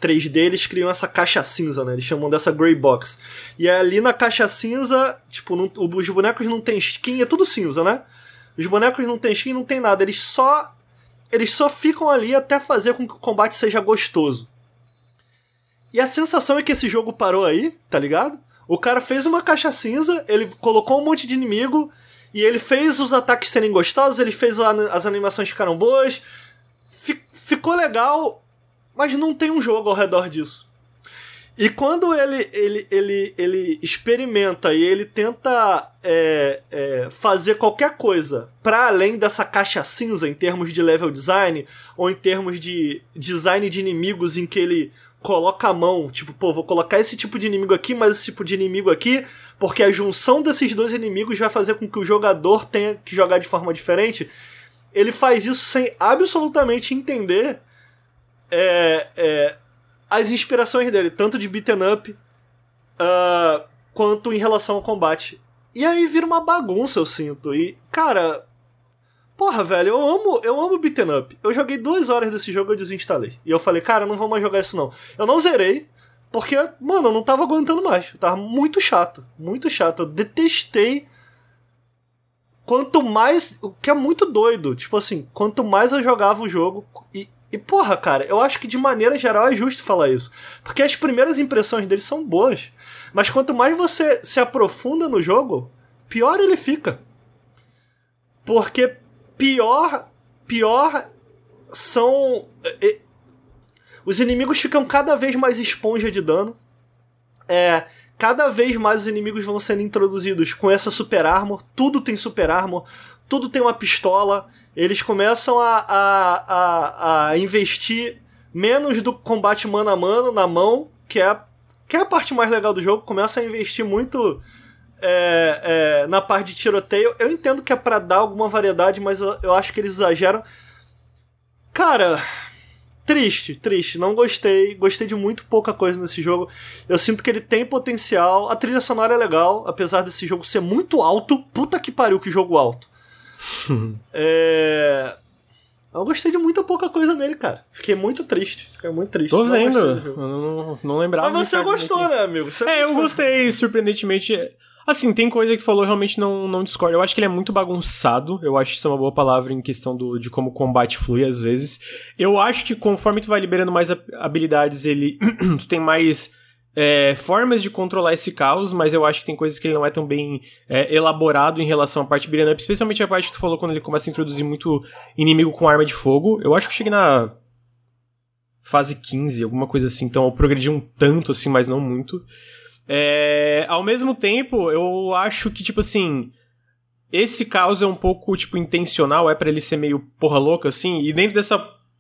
3D, eles criam essa caixa cinza, né? Eles chamam dessa gray box. E ali na caixa cinza, tipo, não, os bonecos não tem skin, é tudo cinza, né? Os bonecos não tem skin, não tem nada. Eles só. Eles só ficam ali até fazer com que o combate seja gostoso. E a sensação é que esse jogo parou aí, tá ligado? O cara fez uma caixa cinza, ele colocou um monte de inimigo, e ele fez os ataques serem gostosos, ele fez as animações ficaram boas. Ficou legal, mas não tem um jogo ao redor disso. E quando ele, ele, ele, ele experimenta e ele tenta é, é, fazer qualquer coisa para além dessa caixa cinza em termos de level design ou em termos de design de inimigos em que ele coloca a mão, tipo, pô, vou colocar esse tipo de inimigo aqui, mas esse tipo de inimigo aqui, porque a junção desses dois inimigos vai fazer com que o jogador tenha que jogar de forma diferente. Ele faz isso sem absolutamente entender é, é, as inspirações dele, tanto de beaten up uh, quanto em relação ao combate. E aí vira uma bagunça, eu sinto. E, cara. Porra, velho, eu amo, eu amo beaten up. Eu joguei duas horas desse jogo eu desinstalei. E eu falei, cara, não vou mais jogar isso não. Eu não zerei, porque, mano, eu não tava aguentando mais. Eu tava muito chato. Muito chato. Eu detestei. Quanto mais. O que é muito doido. Tipo assim, quanto mais eu jogava o jogo. E e porra, cara, eu acho que de maneira geral é justo falar isso. Porque as primeiras impressões dele são boas. Mas quanto mais você se aprofunda no jogo, pior ele fica. Porque pior. Pior são. Os inimigos ficam cada vez mais esponja de dano. É. Cada vez mais os inimigos vão sendo introduzidos com essa super armor. Tudo tem super armor. Tudo tem uma pistola eles começam a, a, a, a investir menos do combate mano a mano na mão, que é, que é a parte mais legal do jogo, começa a investir muito é, é, na parte de tiroteio. Eu entendo que é para dar alguma variedade, mas eu, eu acho que eles exageram. Cara, triste, triste. Não gostei. Gostei de muito pouca coisa nesse jogo. Eu sinto que ele tem potencial. A trilha sonora é legal, apesar desse jogo ser muito alto. Puta que pariu, que jogo alto. é... Eu gostei de muita pouca coisa nele, cara. Fiquei muito triste. Fiquei muito triste. Tô vendo. Eu não, não lembrava. Mas você gostou, né, amigo? Você é, gostou. eu gostei, surpreendentemente. Assim, tem coisa que tu falou realmente não, não discordo. Eu acho que ele é muito bagunçado. Eu acho que isso é uma boa palavra em questão do, de como o combate flui às vezes. Eu acho que conforme tu vai liberando mais habilidades, ele. tu tem mais é, formas de controlar esse caos, mas eu acho que tem coisas que ele não é tão bem é, elaborado em relação à parte beat'em up, especialmente a parte que tu falou quando ele começa a introduzir muito inimigo com arma de fogo. Eu acho que cheguei na fase 15, alguma coisa assim. Então eu progredi um tanto, assim, mas não muito. É, ao mesmo tempo, eu acho que, tipo assim. Esse caos é um pouco, tipo, intencional, é para ele ser meio porra louca, assim, e dentro dessa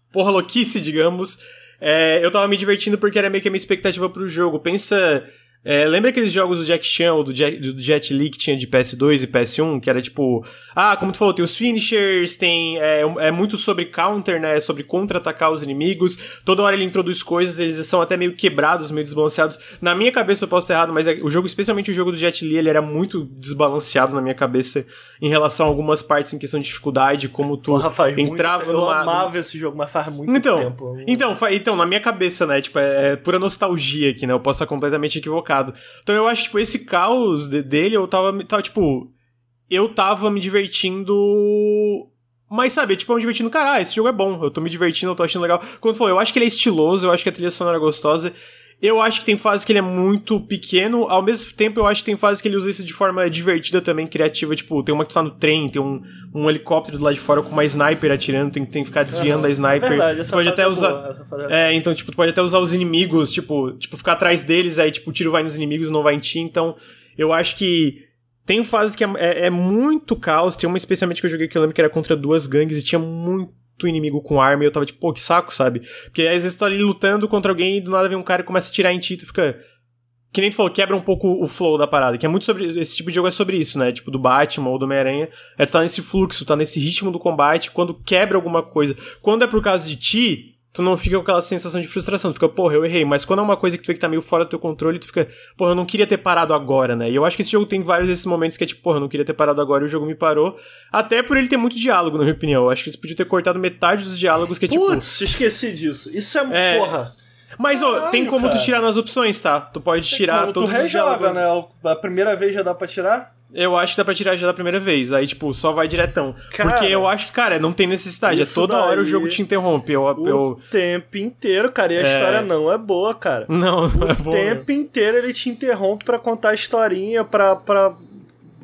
porra louquice, digamos, é, eu tava me divertindo porque era meio que a minha expectativa pro jogo. Pensa é, lembra aqueles jogos do Jack Chan ou do Jet, do Jet Li que tinha de PS2 e PS1, que era tipo, ah, como tu falou, tem os finishers, tem é, é muito sobre counter, né, sobre contra-atacar os inimigos, toda hora ele introduz coisas, eles são até meio quebrados, meio desbalanceados. Na minha cabeça eu posso estar errado, mas é, o jogo, especialmente o jogo do Jet Li, ele era muito desbalanceado na minha cabeça em relação a algumas partes em questão de dificuldade, como tu Porra, faz entrava muito, numa... Eu amava esse jogo, mas faz muito então, tempo. Então, então, na minha cabeça, né, tipo, é, é pura nostalgia aqui, né, eu posso estar completamente equivocado então eu acho, tipo, esse caos de, dele, eu tava, tava, tipo. Eu tava me divertindo. Mas, sabe, tipo, eu me divertindo, cara, esse jogo é bom, eu tô me divertindo, eu tô achando legal. Quando falou, eu acho que ele é estiloso, eu acho que a trilha sonora é gostosa. Eu acho que tem fases que ele é muito pequeno, ao mesmo tempo eu acho que tem fases que ele usa isso de forma divertida também, criativa. Tipo, tem uma que tá no trem, tem um, um helicóptero do lado de fora com uma sniper atirando, tem, tem que ficar desviando da sniper. É verdade, essa pode até é usar. É, é, então, tipo, tu pode até usar os inimigos, tipo, tipo, ficar atrás deles, aí, tipo, o tiro vai nos inimigos não vai em ti. Então, eu acho que. Tem fases que é, é, é muito caos. Tem uma especialmente que eu joguei que eu lembro que era contra duas gangues e tinha muito inimigo com arma e eu tava tipo, pô, que saco, sabe? Porque às vezes tu tá ali lutando contra alguém e do nada vem um cara e começa a tirar em ti tu fica. Que nem tu falou, quebra um pouco o flow da parada, que é muito sobre. Esse tipo de jogo é sobre isso, né? Tipo, do Batman ou do Homem-Aranha. É tu tá nesse fluxo, tá nesse ritmo do combate, quando quebra alguma coisa. Quando é por causa de ti, tu não fica com aquela sensação de frustração, tu fica, porra, eu errei. Mas quando é uma coisa que tu vê que tá meio fora do teu controle, tu fica, porra, eu não queria ter parado agora, né? E eu acho que esse jogo tem vários desses momentos que é tipo, porra, eu não queria ter parado agora e o jogo me parou. Até por ele ter muito diálogo, na minha opinião. Eu acho que eles podiam ter cortado metade dos diálogos que é tipo. Putz, esqueci disso. Isso é, é... porra. Mas, ó, tem como cara. tu tirar nas opções, tá? Tu pode tirar tem todos tu rejoga, né? A primeira vez já dá pra tirar? Eu acho que dá pra tirar já da primeira vez. Aí, tipo, só vai diretão. Cara, Porque eu acho que, cara, não tem necessidade. É toda hora o jogo te interrompe. Eu, o eu... tempo inteiro, cara. E a é... história não é boa, cara. Não, não o é boa. O tempo inteiro ele te interrompe para contar a historinha, pra, pra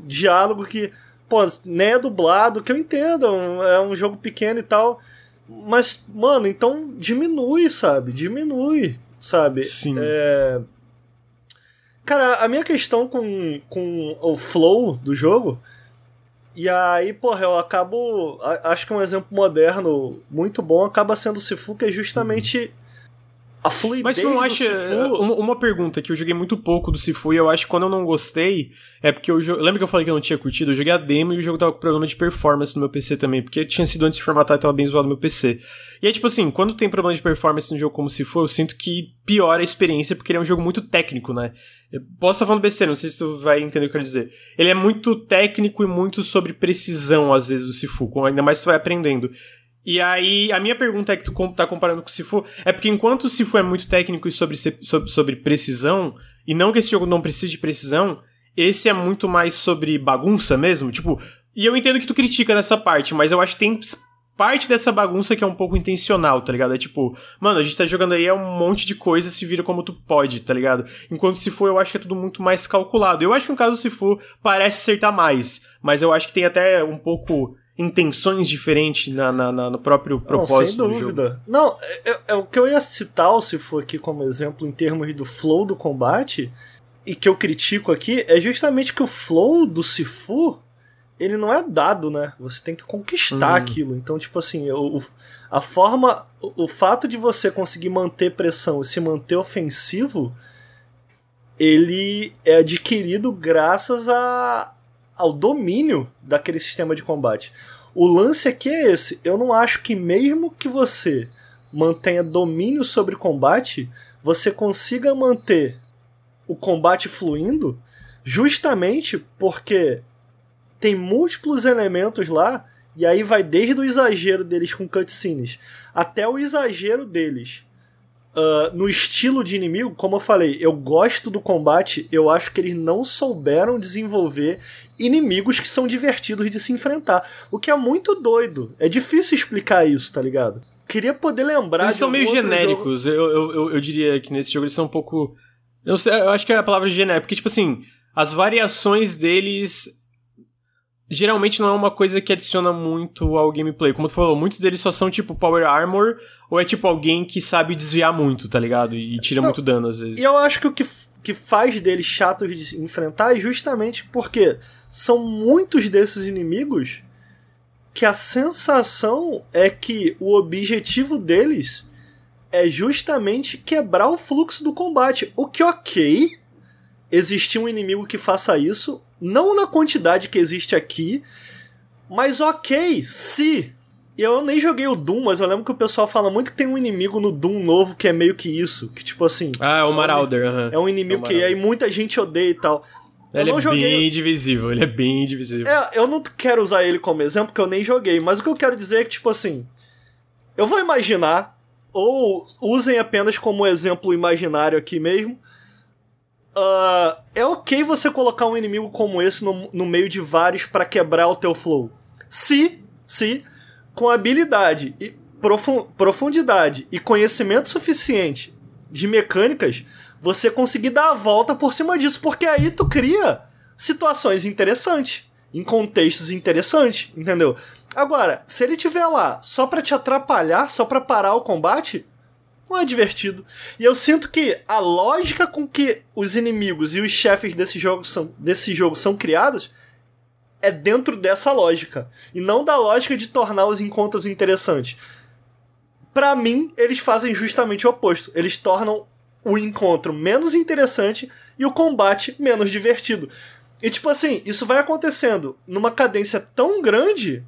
diálogo que, pô, nem é dublado, que eu entendo. É um jogo pequeno e tal. Mas, mano, então diminui, sabe? Diminui, sabe? Sim. É Cara, a minha questão com, com o flow do jogo. E aí, porra, eu acabo. Acho que um exemplo moderno muito bom acaba sendo o Sifu, que é justamente a fluidez Mas não acha. Sifu... Uma, pergunta que eu joguei muito pouco do Sifu e eu acho que quando eu não gostei é porque eu Lembra que eu falei que eu não tinha curtido? Eu joguei a demo e o jogo tava com problema de performance no meu PC também, porque tinha sido antes de formatar e tava bem zoado no meu PC. E é tipo assim, quando tem problema de performance no jogo como se for, eu sinto que piora a experiência, porque ele é um jogo muito técnico, né? Eu posso estar falando besteira, não sei se tu vai entender o que eu quero dizer. Ele é muito técnico e muito sobre precisão, às vezes, o Sifu, ainda mais se tu vai aprendendo. E aí, a minha pergunta é que tu tá comparando com o Sifu, é porque enquanto o Sifu é muito técnico e sobre, sobre, sobre precisão, e não que esse jogo não precise de precisão, esse é muito mais sobre bagunça mesmo, tipo... E eu entendo que tu critica nessa parte, mas eu acho que tem parte dessa bagunça que é um pouco intencional, tá ligado? É tipo, mano, a gente tá jogando aí é um monte de coisa, se vira como tu pode, tá ligado? Enquanto se for, eu acho que é tudo muito mais calculado. Eu acho que no caso se for, parece acertar mais, mas eu acho que tem até um pouco intenções diferentes na, na, na, no próprio propósito Não, sem dúvida. Não, é, é, é, o que eu ia citar, se for aqui como exemplo, em termos do flow do combate, e que eu critico aqui, é justamente que o flow do Sifu ele não é dado, né? Você tem que conquistar hum. aquilo. Então, tipo assim, o, a forma. O, o, fato de você conseguir manter pressão e se manter ofensivo, ele é adquirido graças a, ao domínio daquele sistema de combate. O lance aqui é esse. Eu não acho que mesmo que você mantenha domínio sobre combate, você consiga manter o combate fluindo justamente porque tem múltiplos elementos lá, e aí vai desde o exagero deles com cutscenes até o exagero deles uh, no estilo de inimigo. Como eu falei, eu gosto do combate, eu acho que eles não souberam desenvolver inimigos que são divertidos de se enfrentar. O que é muito doido. É difícil explicar isso, tá ligado? Queria poder lembrar. Eles são meio genéricos. Eu, eu, eu, eu, diria que nesse jogo eles são um pouco. Eu, sei, eu acho que é a palavra genérico, porque, tipo assim, as variações deles geralmente não é uma coisa que adiciona muito ao gameplay. Como tu falou, muitos deles só são tipo Power Armor, ou é tipo alguém que sabe desviar muito, tá ligado? E tira muito dano às vezes. E eu acho que o que, que faz deles chatos de enfrentar é justamente porque são muitos desses inimigos que a sensação é que o objetivo deles é justamente quebrar o fluxo do combate. O que, ok, existir um inimigo que faça isso, não na quantidade que existe aqui, mas ok, se. Eu nem joguei o Doom, mas eu lembro que o pessoal fala muito que tem um inimigo no Doom novo que é meio que isso. Que tipo assim. Ah, é o Marauder. É um, é um inimigo é que aí muita gente odeia e tal. Ele é joguei... bem divisível, ele é bem divisível. É, eu não quero usar ele como exemplo, porque eu nem joguei, mas o que eu quero dizer é que, tipo assim. Eu vou imaginar, ou usem apenas como exemplo imaginário aqui mesmo, Uh, é ok você colocar um inimigo como esse no, no meio de vários para quebrar o teu flow. Se, se, com habilidade e profundidade e conhecimento suficiente de mecânicas, você conseguir dar a volta por cima disso, porque aí tu cria situações interessantes, em contextos interessantes, entendeu? Agora, se ele tiver lá só para te atrapalhar, só para parar o combate, não é divertido. E eu sinto que a lógica com que os inimigos e os chefes desse jogo são, desse jogo são criados é dentro dessa lógica. E não da lógica de tornar os encontros interessantes. Para mim, eles fazem justamente o oposto. Eles tornam o encontro menos interessante e o combate menos divertido. E tipo assim, isso vai acontecendo numa cadência tão grande,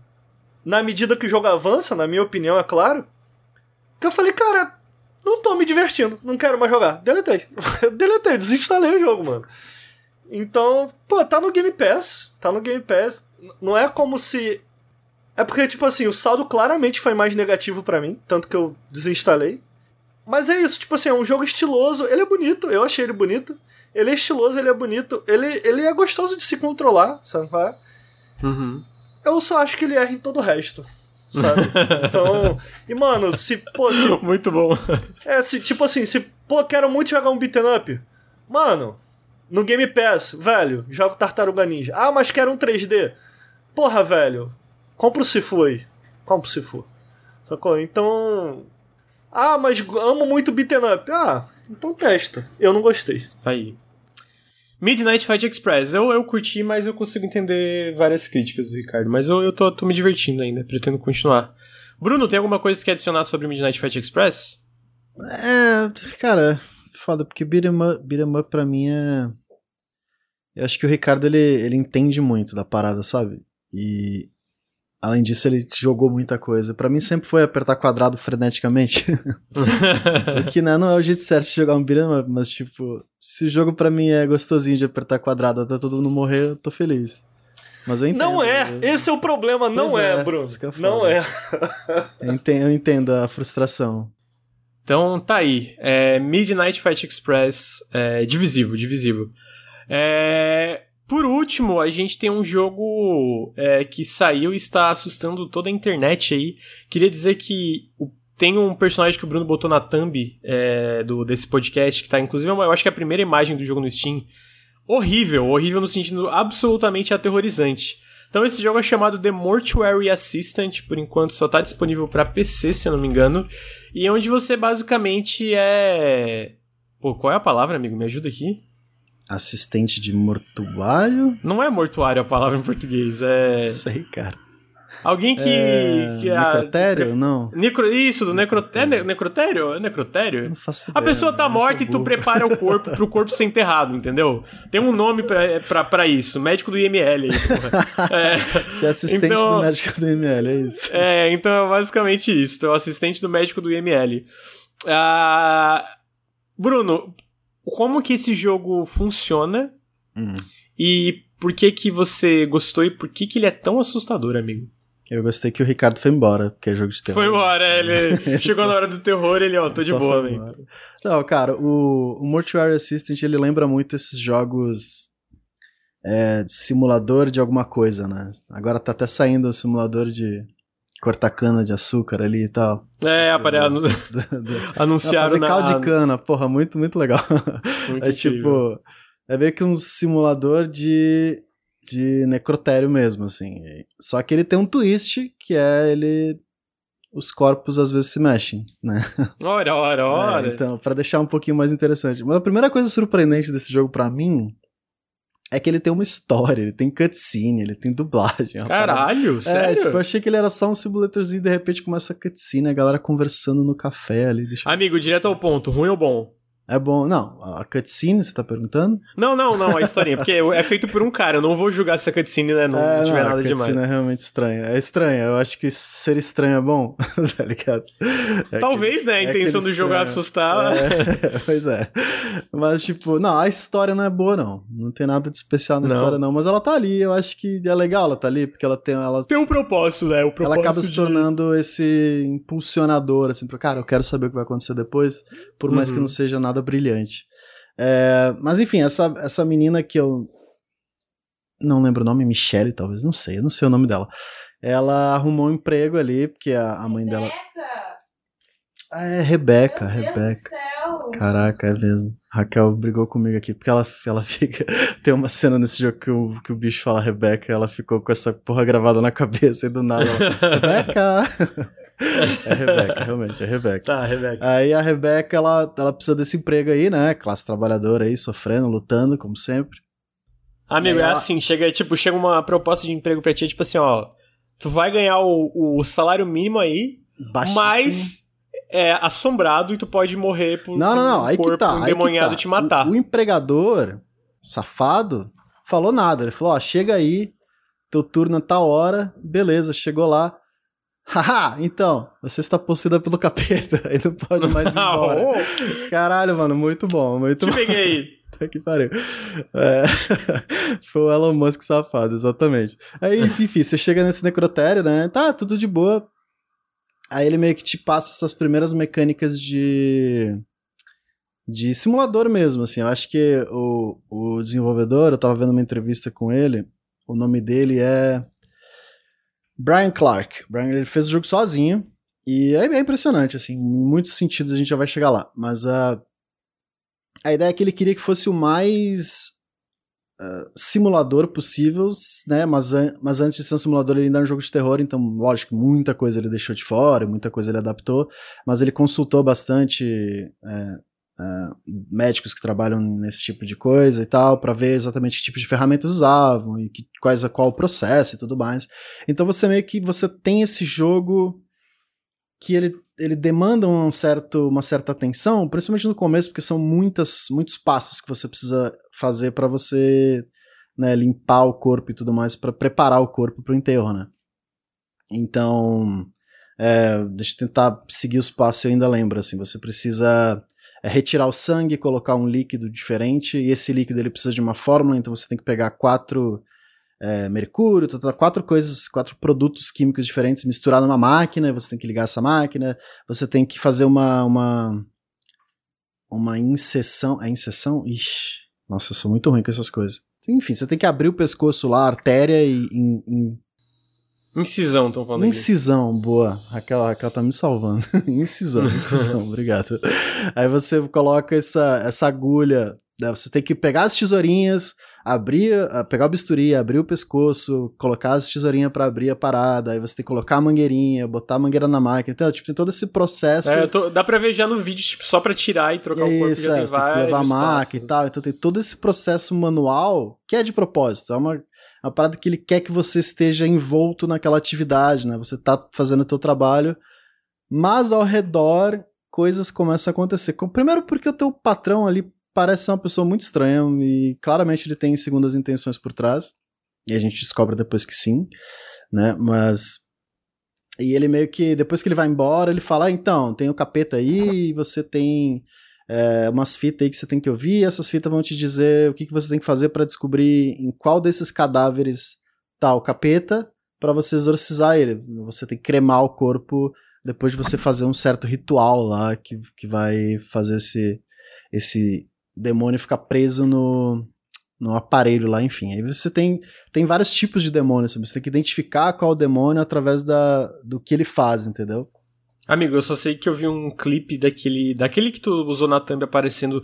na medida que o jogo avança, na minha opinião, é claro, que eu falei, cara, não tô me divertindo, não quero mais jogar. Deletei. Deletei, desinstalei o jogo, mano. Então, pô, tá no Game Pass. Tá no Game Pass. Não é como se. É porque, tipo assim, o saldo claramente foi mais negativo para mim, tanto que eu desinstalei. Mas é isso, tipo assim, é um jogo estiloso, ele é bonito, eu achei ele bonito. Ele é estiloso, ele é bonito, ele, ele é gostoso de se controlar, sabe é? Uhum. Eu só acho que ele erra em todo o resto sabe? Então, e mano, se, pô, se, Muito bom. É, se, tipo assim, se, pô, quero muito jogar um beat'em up, mano, no Game Pass, velho, jogo Tartaruga Ninja. Ah, mas quero um 3D. Porra, velho, compra o Sifu aí. Compra o Sifu. Sacou? Então... Ah, mas amo muito beat'em up. Ah, então testa. Eu não gostei. Tá aí. Midnight Fight Express. Eu, eu curti, mas eu consigo entender várias críticas do Ricardo. Mas eu, eu tô, tô me divertindo ainda, pretendo continuar. Bruno, tem alguma coisa que quer adicionar sobre Midnight Fight Express? É, cara, foda, porque beat'em up, pra mim é. Eu acho que o Ricardo ele, ele entende muito da parada, sabe? E Além disso, ele jogou muita coisa. Para mim sempre foi apertar quadrado freneticamente. o que né, não é o jeito certo de jogar um beat'em up, mas tipo, se o jogo para mim é gostosinho de apertar quadrado até todo mundo morrer, eu tô feliz. Mas eu entendo. Não é! Eu... Esse é o problema, não é, é, Bruno. É não é. eu, entendo, eu entendo a frustração. Então tá aí. É Midnight Fight Express é, divisivo, divisivo. É, por último, a gente tem um jogo é, que saiu e está assustando toda a internet aí. Queria dizer que tem um personagem que o Bruno botou na thumb é, do, desse podcast, que tá inclusive, eu acho que é a primeira imagem do jogo no Steam. Horrível, horrível no sentido absolutamente aterrorizante. Então esse jogo é chamado The Mortuary Assistant, por enquanto só está disponível para PC, se eu não me engano, e é onde você basicamente é... Pô, qual é a palavra, amigo? Me ajuda aqui assistente de mortuário? Não é mortuário a palavra em português, é. Sei, cara. Alguém que. É... que é necrotério? A... Não. Necro... Isso, do necrotério. É necrotério? É necrotério? Não faço ideia, A pessoa tá morta e tu prepara o corpo pro corpo ser enterrado, entendeu? Tem um nome pra, pra, pra isso. Médico do IML aí. É... Você é assistente então... do médico do IML, é isso. É, então é basicamente isso. Tu é o assistente do médico do IML. Ah, Bruno, como que esse jogo funciona uhum. e por que que você gostou e por que que ele é tão assustador, amigo? Eu gostei que o Ricardo foi embora, porque é jogo de terror. Foi embora, ele chegou na hora do terror, ele, ó, tô de boa, amigo. Não, cara, o, o Mortuary Assistant, ele lembra muito esses jogos é, de simulador de alguma coisa, né? Agora tá até saindo o simulador de cortar cana de açúcar ali e tal. É, aparelho. Anunciaram fazer na... caldo de cana, porra, muito, muito legal. Muito é tipo, é meio que um simulador de de necrotério mesmo, assim. Só que ele tem um twist, que é ele os corpos às vezes se mexem, né? Ora, ora, ora. É, então, para deixar um pouquinho mais interessante. Mas a primeira coisa surpreendente desse jogo para mim é que ele tem uma história, ele tem cutscene, ele tem dublagem. Caralho, sério? É, tipo, eu achei que ele era só um simulatorzinho e de repente começa a cutscene, a galera conversando no café ali. Amigo, direto ao ponto, ruim ou bom? É bom. Não, a cutscene, você tá perguntando? Não, não, não, a historinha. porque é feito por um cara. Eu não vou julgar se a cutscene né, não, é, tiver não, nada demais. A cutscene é realmente estranha. É estranha. Eu acho que ser estranho é bom, tá ligado? É Talvez, que, né? A é intenção do jogo é assustar. É, pois é. Mas, tipo, não, a história não é boa, não. Não tem nada de especial na não. história, não. Mas ela tá ali. Eu acho que é legal ela tá ali, porque ela tem. Ela, tem um propósito, né? O propósito ela acaba se de... tornando esse impulsionador, assim, pro cara, eu quero saber o que vai acontecer depois, por mais uhum. que não seja nada brilhante. É, mas enfim, essa, essa menina que eu não lembro o nome, Michelle talvez, não sei, eu não sei o nome dela. Ela arrumou um emprego ali, porque a, a mãe dela. Ah, é Rebeca, Meu Rebeca. Caraca, é mesmo. Raquel brigou comigo aqui, porque ela, ela fica. Tem uma cena nesse jogo que o, que o bicho fala Rebeca, ela ficou com essa porra gravada na cabeça e do nada ela. Rebeca! É a Rebeca, realmente, é a Rebeca. Tá, Rebeca. Aí a Rebeca, ela, ela precisa desse emprego aí, né? Classe trabalhadora aí, sofrendo, lutando, como sempre. Amigo, é ela... assim, chega, tipo, chega uma proposta de emprego pra ti, tipo assim, ó, tu vai ganhar o, o salário mínimo aí, Baixíssimo. mas é assombrado e tu pode morrer por, não, não, não. Aí por, que tá, um demoniado tá. te matar. O, o, empregador, safado, falou nada. Ele falou, ó, chega aí, teu turno é tal hora, beleza, chegou lá. Haha, então, você está possuída pelo capeta e não pode mais ir embora. Caralho, mano, muito bom, muito Te bom. peguei. Tá que pariu. É... Foi o Elon Musk safado, exatamente. Aí, enfim, você chega nesse necrotério, né? Tá, tudo de boa. Aí ele meio que te passa essas primeiras mecânicas de. de simulador mesmo, assim. Eu acho que o, o desenvolvedor, eu tava vendo uma entrevista com ele, o nome dele é. Brian Clark. Brian ele fez o jogo sozinho. E é, é impressionante, assim, em muitos sentidos a gente já vai chegar lá. Mas a, a ideia é que ele queria que fosse o mais uh, simulador possível, né? Mas, an mas antes de ser um simulador, ele ainda é um jogo de terror, então, lógico, muita coisa ele deixou de fora, muita coisa ele adaptou, mas ele consultou bastante é, Uh, médicos que trabalham nesse tipo de coisa e tal, para ver exatamente que tipo de ferramentas usavam e que, quais, qual o processo e tudo mais. Então você meio que você tem esse jogo que ele, ele demanda um certo, uma certa atenção, principalmente no começo, porque são muitas, muitos passos que você precisa fazer para você né, limpar o corpo e tudo mais, para preparar o corpo para o enterro, né? Então, é, deixa eu tentar seguir os passos, eu ainda lembro, assim, você precisa é retirar o sangue, colocar um líquido diferente, e esse líquido ele precisa de uma fórmula, então você tem que pegar quatro é, mercúrio, tá, tá, quatro coisas, quatro produtos químicos diferentes, misturar numa máquina, você tem que ligar essa máquina, você tem que fazer uma uma, uma inseção, é inseção? Ixi, nossa, eu sou muito ruim com essas coisas. Enfim, você tem que abrir o pescoço lá, a artéria e, e, Incisão, estão falando Incisão, aqui. boa. Raquel, Raquel tá me salvando. incisão, incisão, obrigado. Aí você coloca essa, essa agulha, né? você tem que pegar as tesourinhas, abrir, ah, pegar o bisturi, abrir o pescoço, colocar as tesourinhas para abrir a parada, aí você tem que colocar a mangueirinha, botar a mangueira na máquina, então, tipo, tem todo esse processo. É, tô, dá pra ver já no vídeo, tipo, só pra tirar e trocar Isso, o corpo, já é, tem, tem que levar a máquina e tal, então tem todo esse processo manual que é de propósito, é uma uma parada que ele quer que você esteja envolto naquela atividade, né? Você tá fazendo o teu trabalho, mas ao redor coisas começam a acontecer. Primeiro porque o teu patrão ali parece ser uma pessoa muito estranha e claramente ele tem segundas intenções por trás. E a gente descobre depois que sim, né? Mas e ele meio que depois que ele vai embora, ele fala: ah, "Então, tem o capeta aí, você tem é, umas fitas aí que você tem que ouvir, essas fitas vão te dizer o que, que você tem que fazer para descobrir em qual desses cadáveres tá o capeta para você exorcizar ele. Você tem que cremar o corpo depois de você fazer um certo ritual lá que, que vai fazer esse, esse demônio ficar preso no, no aparelho lá, enfim. Aí você tem, tem vários tipos de demônios, você tem que identificar qual é o demônio através da, do que ele faz, entendeu? Amigo, eu só sei que eu vi um clipe daquele, daquele que tu usou na thumb aparecendo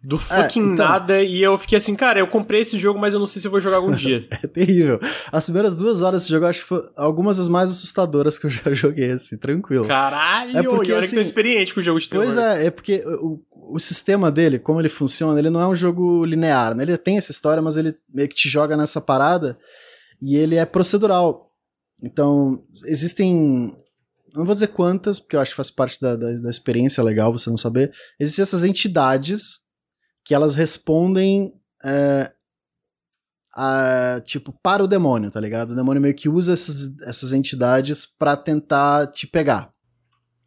do fucking é, então... nada e eu fiquei assim, cara, eu comprei esse jogo, mas eu não sei se eu vou jogar algum dia. é terrível. As primeiras duas horas desse jogo, eu acho que foi algumas das mais assustadoras que eu já joguei, assim, tranquilo. Caralho! É porque, e olha assim, que tô experiente com o jogo de terror. Pois é, é porque o, o sistema dele, como ele funciona, ele não é um jogo linear, né? Ele tem essa história, mas ele meio que te joga nessa parada e ele é procedural. Então, existem não vou dizer quantas, porque eu acho que faz parte da, da, da, experiência legal você não saber. Existem essas entidades que elas respondem é, a, tipo, para o demônio, tá ligado? O demônio meio que usa essas, essas entidades para tentar te pegar.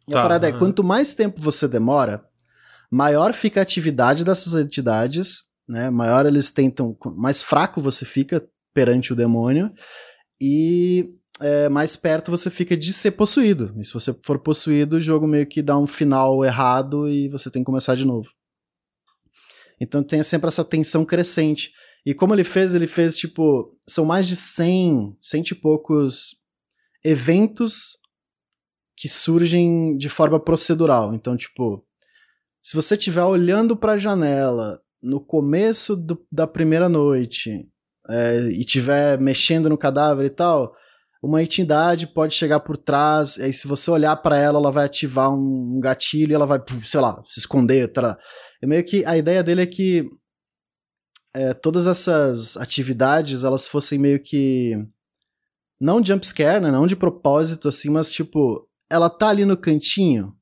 E tá, a parada uhum. é, quanto mais tempo você demora, maior fica a atividade dessas entidades, né? Maior eles tentam, mais fraco você fica perante o demônio e é, mais perto você fica de ser possuído. E se você for possuído, o jogo meio que dá um final errado e você tem que começar de novo. Então tem sempre essa tensão crescente. E como ele fez, ele fez tipo. São mais de 100, cento e poucos eventos que surgem de forma procedural. Então, tipo, se você estiver olhando para a janela no começo do, da primeira noite é, e estiver mexendo no cadáver e tal, uma entidade pode chegar por trás, aí se você olhar para ela, ela vai ativar um, gatilho e ela vai, sei lá, se esconder. Tá? É meio que a ideia dele é que é, todas essas atividades elas fossem meio que não jump scare, né, não de propósito assim, mas tipo, ela tá ali no cantinho.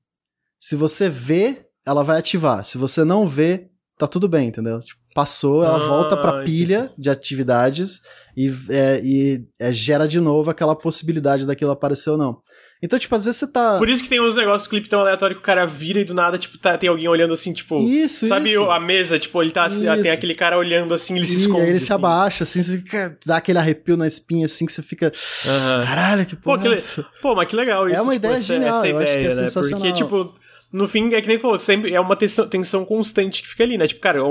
Se você vê, ela vai ativar. Se você não vê, tá tudo bem, entendeu? Tipo, passou, ela ah, volta pra pilha de atividades e, é, e é, gera de novo aquela possibilidade daquilo aparecer ou não. Então, tipo, às vezes você tá. Por isso que tem uns negócios, clipe tão aleatório que o cara vira e do nada, tipo, tá, tem alguém olhando assim, tipo. Isso, Sabe isso. a mesa, tipo, ele tá assim, tem aquele cara olhando assim, ele se esconde. Aí ele assim. se abaixa, assim, você fica. dá aquele arrepio na espinha, assim, que você fica. Uhum. Caralho, que porra. Pô, que le... Pô, mas que legal isso. É uma tipo, ideia essa, genial, essa ideia, eu acho que é né? Porque, tipo, no fim, é que nem falou, sempre é uma tensão, tensão constante que fica ali, né? Tipo, cara,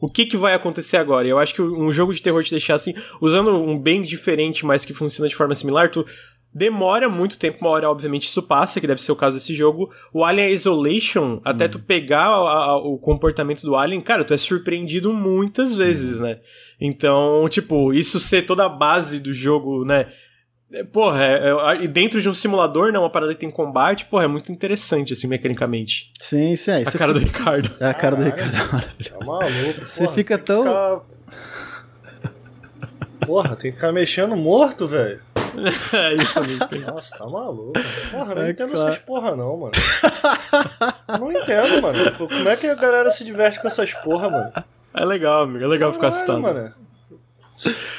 o que, que vai acontecer agora? Eu acho que um jogo de terror te deixar assim, usando um bem diferente, mas que funciona de forma similar, tu demora muito tempo, uma hora obviamente isso passa, que deve ser o caso desse jogo. O Alien Isolation, até hum. tu pegar a, a, o comportamento do Alien, cara, tu é surpreendido muitas Sim. vezes, né? Então, tipo, isso ser toda a base do jogo, né? É, porra, é, é, dentro de um simulador, né? Uma parada que tem combate, porra, é muito interessante, assim, mecanicamente. Sim, sim. É, a cara fica... do Ricardo. É a cara do Ricardo é maravilhosa. Tá maluco, Você porra, fica tão. Ficar... Porra, tem que ficar mexendo morto, velho. é isso também. Nossa, tá maluco. Porra, não é entendo claro. essas porra, não, mano. não entendo, mano. Como é que a galera se diverte com essas porra, mano? É legal, amigo. É legal Caralho, ficar citando. mano.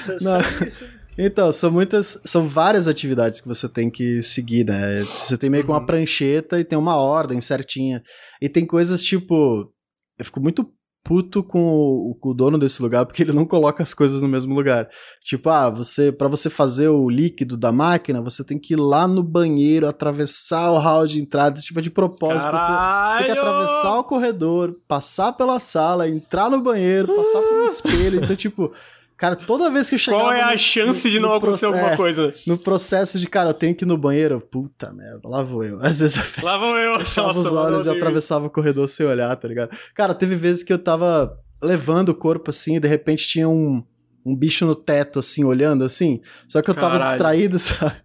Você sabe isso? Então, são muitas, são várias atividades que você tem que seguir, né? Você tem meio que uma uhum. prancheta e tem uma ordem certinha. E tem coisas tipo. Eu fico muito puto com o, com o, dono desse lugar porque ele não coloca as coisas no mesmo lugar. Tipo, ah, você para você fazer o líquido da máquina, você tem que ir lá no banheiro, atravessar o hall de entrada, tipo de propósito, Caralho! você tem que atravessar o corredor, passar pela sala, entrar no banheiro, passar por um espelho. Então, tipo, Cara, toda vez que eu chegava. Qual é a no, chance no, de não acontecer alguma coisa? No processo de, cara, eu tenho que ir no banheiro. Puta merda, lá vou eu. Às vezes eu lá vou eu. fechava Nossa, os olhos e atravessava o corredor sem olhar, tá ligado? Cara, teve vezes que eu tava levando o corpo assim e de repente tinha um, um bicho no teto, assim, olhando assim. Só que eu tava caralho. distraído, sabe?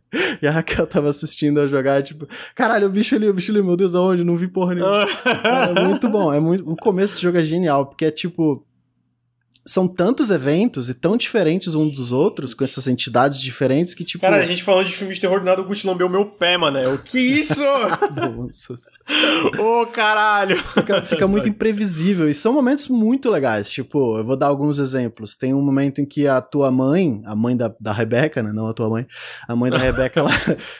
E a Raquel tava assistindo a jogar, tipo, caralho, o bicho ali, o bicho ali, meu Deus, aonde? Não vi porra nenhuma. é muito bom. É muito... O começo do jogo é genial, porque é tipo são tantos eventos e tão diferentes uns dos outros, com essas entidades diferentes, que tipo. Cara, a gente falando de filme de terror, do nada o Gucci lambeu meu pé, mano. O que isso? Ô, oh, caralho! Fica, fica, muito imprevisível. E são momentos muito legais. Tipo, eu vou dar alguns exemplos. Tem um momento em que a tua mãe, a mãe da, da Rebeca, né? Não a tua mãe, a mãe da Rebeca, ela,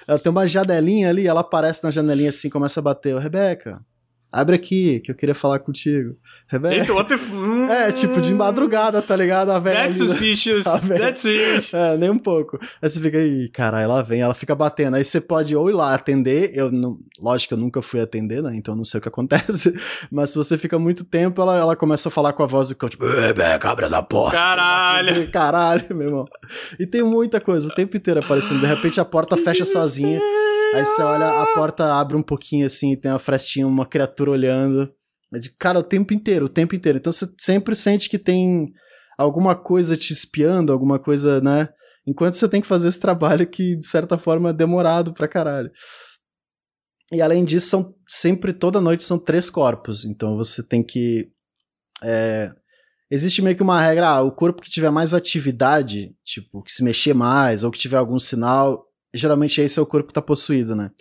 ela tem uma janelinha ali, ela aparece na janelinha assim, começa a bater. Ô, Rebeca, abre aqui, que eu queria falar contigo. Eita, what the f... É, tipo, de madrugada, tá ligado? A velha. That's ali, suspicious. That's weird. É, nem um pouco. Aí você fica aí, caralho, ela vem, ela fica batendo. Aí você pode ou ir lá atender, eu não. Lógico que eu nunca fui atender, né? Então não sei o que acontece. Mas se você fica muito tempo, ela, ela começa a falar com a voz do cão, tipo, Rebeca, abre essa porta. Caralho! Caralho, meu irmão. E tem muita coisa, o tempo inteiro aparecendo. De repente a porta fecha sozinha. Aí você olha, a porta abre um pouquinho assim, tem uma frestinha, uma criatura olhando. É de cara o tempo inteiro, o tempo inteiro. Então você sempre sente que tem alguma coisa te espiando, alguma coisa, né? Enquanto você tem que fazer esse trabalho que, de certa forma, é demorado pra caralho. E além disso, são sempre, toda noite, são três corpos. Então você tem que. É, existe meio que uma regra: ah, o corpo que tiver mais atividade, tipo, que se mexer mais, ou que tiver algum sinal, geralmente esse é o corpo que tá possuído, né?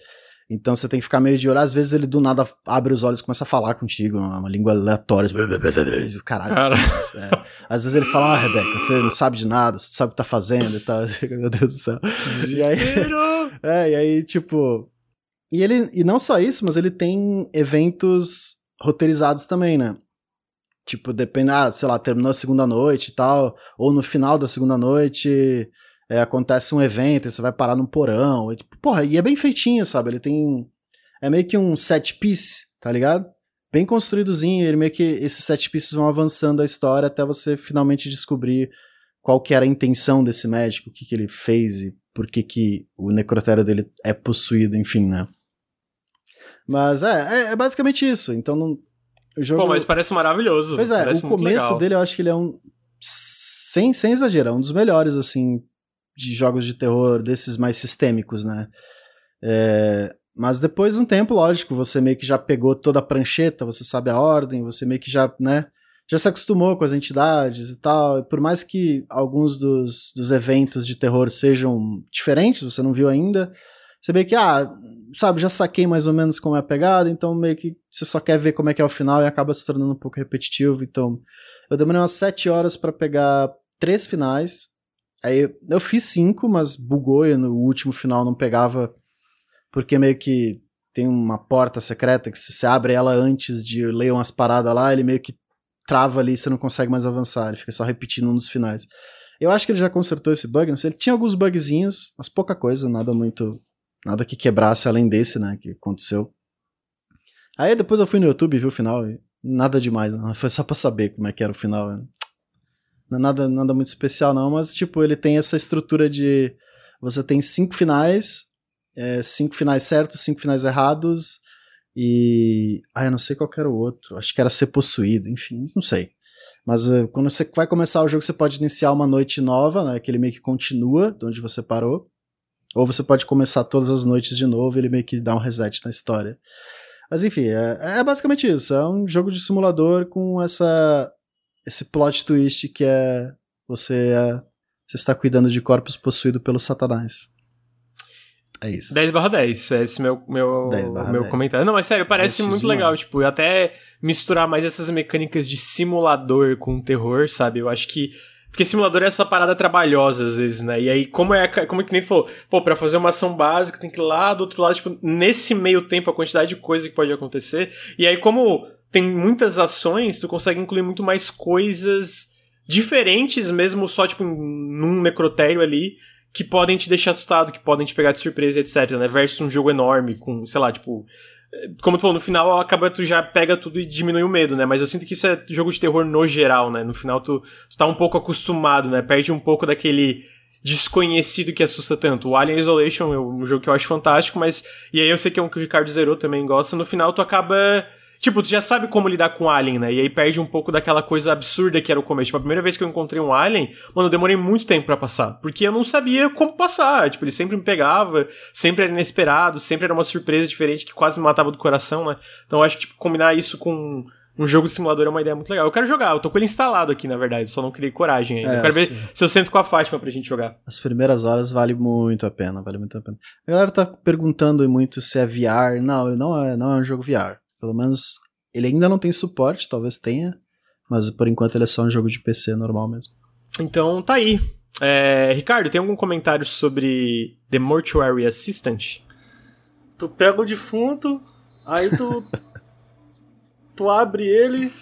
Então você tem que ficar meio de olho. Às vezes ele do nada abre os olhos e começa a falar contigo, uma, língua aleatória. Caralho. Cara. É. Às vezes ele fala, ah, Rebeca, você não sabe de nada, você sabe o que tá fazendo e tal. Meu Deus do céu. E aí, é, e aí, tipo. E ele. E não só isso, mas ele tem eventos roteirizados também, né? Tipo, depende, ah, sei lá, terminou a segunda noite e tal, ou no final da segunda noite é, acontece um evento, e você vai parar num porão. E, tipo, porra, e é bem feitinho, sabe? Ele tem. É meio que um set piece, tá ligado? Bem construídozinho, ele meio que esses set pieces vão avançando a história até você finalmente descobrir qual que era a intenção desse médico, o que, que ele fez e por que, que o necrotério dele é possuído, enfim, né? Mas é, é, é basicamente isso. Então não, o jogo... Pô, mas parece maravilhoso. Pois é, parece o começo legal. dele eu acho que ele é um. Sem, sem exagerar, um dos melhores, assim, de jogos de terror desses mais sistêmicos, né? É, mas depois de um tempo, lógico, você meio que já pegou toda a prancheta, você sabe a ordem, você meio que já, né? Já se acostumou com as entidades e tal. E por mais que alguns dos, dos eventos de terror sejam diferentes, você não viu ainda, você meio que, ah, sabe, já saquei mais ou menos como é a pegada, então meio que você só quer ver como é que é o final e acaba se tornando um pouco repetitivo. Então, eu demorei umas sete horas para pegar três finais, Aí eu fiz cinco, mas bugou e no último final não pegava, porque meio que tem uma porta secreta que se você abre ela antes de ler umas paradas lá, ele meio que trava ali e você não consegue mais avançar, ele fica só repetindo um dos finais. Eu acho que ele já consertou esse bug, não sei, ele tinha alguns bugzinhos, mas pouca coisa, nada muito, nada que quebrasse além desse, né, que aconteceu. Aí depois eu fui no YouTube e vi o final, e nada demais, não, foi só pra saber como é que era o final. Né? Não é nada, nada muito especial, não, mas, tipo, ele tem essa estrutura de. Você tem cinco finais, é, cinco finais certos, cinco finais errados, e. Ah, eu não sei qual era o outro. Acho que era ser possuído, enfim, não sei. Mas uh, quando você vai começar o jogo, você pode iniciar uma noite nova, né? Que ele meio que continua de onde você parou. Ou você pode começar todas as noites de novo ele meio que dá um reset na história. Mas enfim, é, é basicamente isso. É um jogo de simulador com essa esse plot twist que é você, é, você está cuidando de corpos possuídos pelo Satanás. É isso. 10 barra 10, é esse meu, meu, meu comentário. Não, mas sério, parece muito demais. legal, tipo, até misturar mais essas mecânicas de simulador com terror, sabe? Eu acho que porque simulador é essa parada trabalhosa, às vezes, né? E aí, como é, como é que nem falou, pô, pra fazer uma ação básica tem que ir lá do outro lado, tipo, nesse meio tempo, a quantidade de coisa que pode acontecer. E aí, como tem muitas ações, tu consegue incluir muito mais coisas diferentes, mesmo só, tipo, num necrotério ali, que podem te deixar assustado, que podem te pegar de surpresa, etc, né? Versus um jogo enorme, com, sei lá, tipo. Como tu falou, no final acaba tu já pega tudo e diminui o medo, né? Mas eu sinto que isso é jogo de terror no geral, né? No final tu, tu tá um pouco acostumado, né? Perde um pouco daquele desconhecido que assusta tanto. O Alien Isolation é um jogo que eu acho fantástico, mas. E aí eu sei que é um que o Ricardo zerou também gosta. No final tu acaba Tipo, tu já sabe como lidar com Alien, né? E aí perde um pouco daquela coisa absurda que era o começo. Tipo, a primeira vez que eu encontrei um Alien, mano, eu demorei muito tempo para passar. Porque eu não sabia como passar. Tipo, ele sempre me pegava, sempre era inesperado, sempre era uma surpresa diferente que quase me matava do coração, né? Então eu acho que, tipo, combinar isso com um jogo de simulador é uma ideia muito legal. Eu quero jogar, eu tô com ele instalado aqui, na verdade, só não criei coragem ainda. É, eu quero ver se eu sento com a Fátima pra gente jogar. As primeiras horas vale muito a pena, vale muito a pena. A galera tá perguntando muito se é VR. Não, ele não é, não é um jogo VR. Pelo menos ele ainda não tem suporte, talvez tenha, mas por enquanto ele é só um jogo de PC normal mesmo. Então tá aí. É, Ricardo, tem algum comentário sobre The Mortuary Assistant? Tu pega o defunto, aí tu. tu abre ele.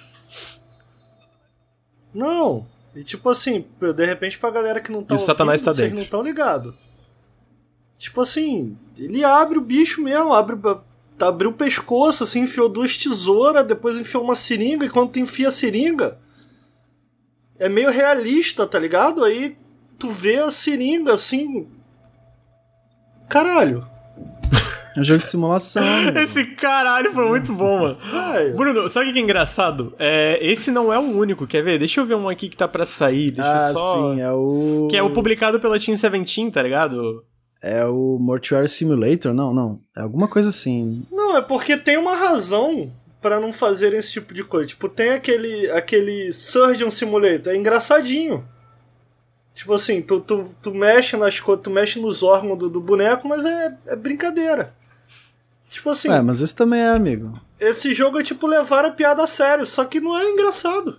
Não! E tipo assim, de repente pra galera que não tá e o Satanás tá vocês dentro. não estão ligados. Tipo assim, ele abre o bicho mesmo, abre abriu o pescoço, assim, enfiou duas tesouras, depois enfiou uma seringa, e quando tu enfia a seringa, é meio realista, tá ligado? Aí tu vê a seringa assim. Caralho. É um jogo de simulação. Esse caralho foi muito bom, mano. Bruno, sabe o que é engraçado? É, esse não é o único, quer ver? Deixa eu ver um aqui que tá pra sair, deixa ah, eu só... sim, é o. Que é o publicado pela Team 17, tá ligado? É o Mortuary Simulator? Não, não. É alguma coisa assim. Não, é porque tem uma razão pra não fazer esse tipo de coisa. Tipo, tem aquele, aquele Surgeon Simulator, é engraçadinho. Tipo assim, tu, tu, tu mexe nas coisas, tu mexe nos órgãos do, do boneco, mas é, é brincadeira. Tipo assim, É, mas esse também é, amigo. esse jogo é tipo levar a piada a sério, só que não é engraçado.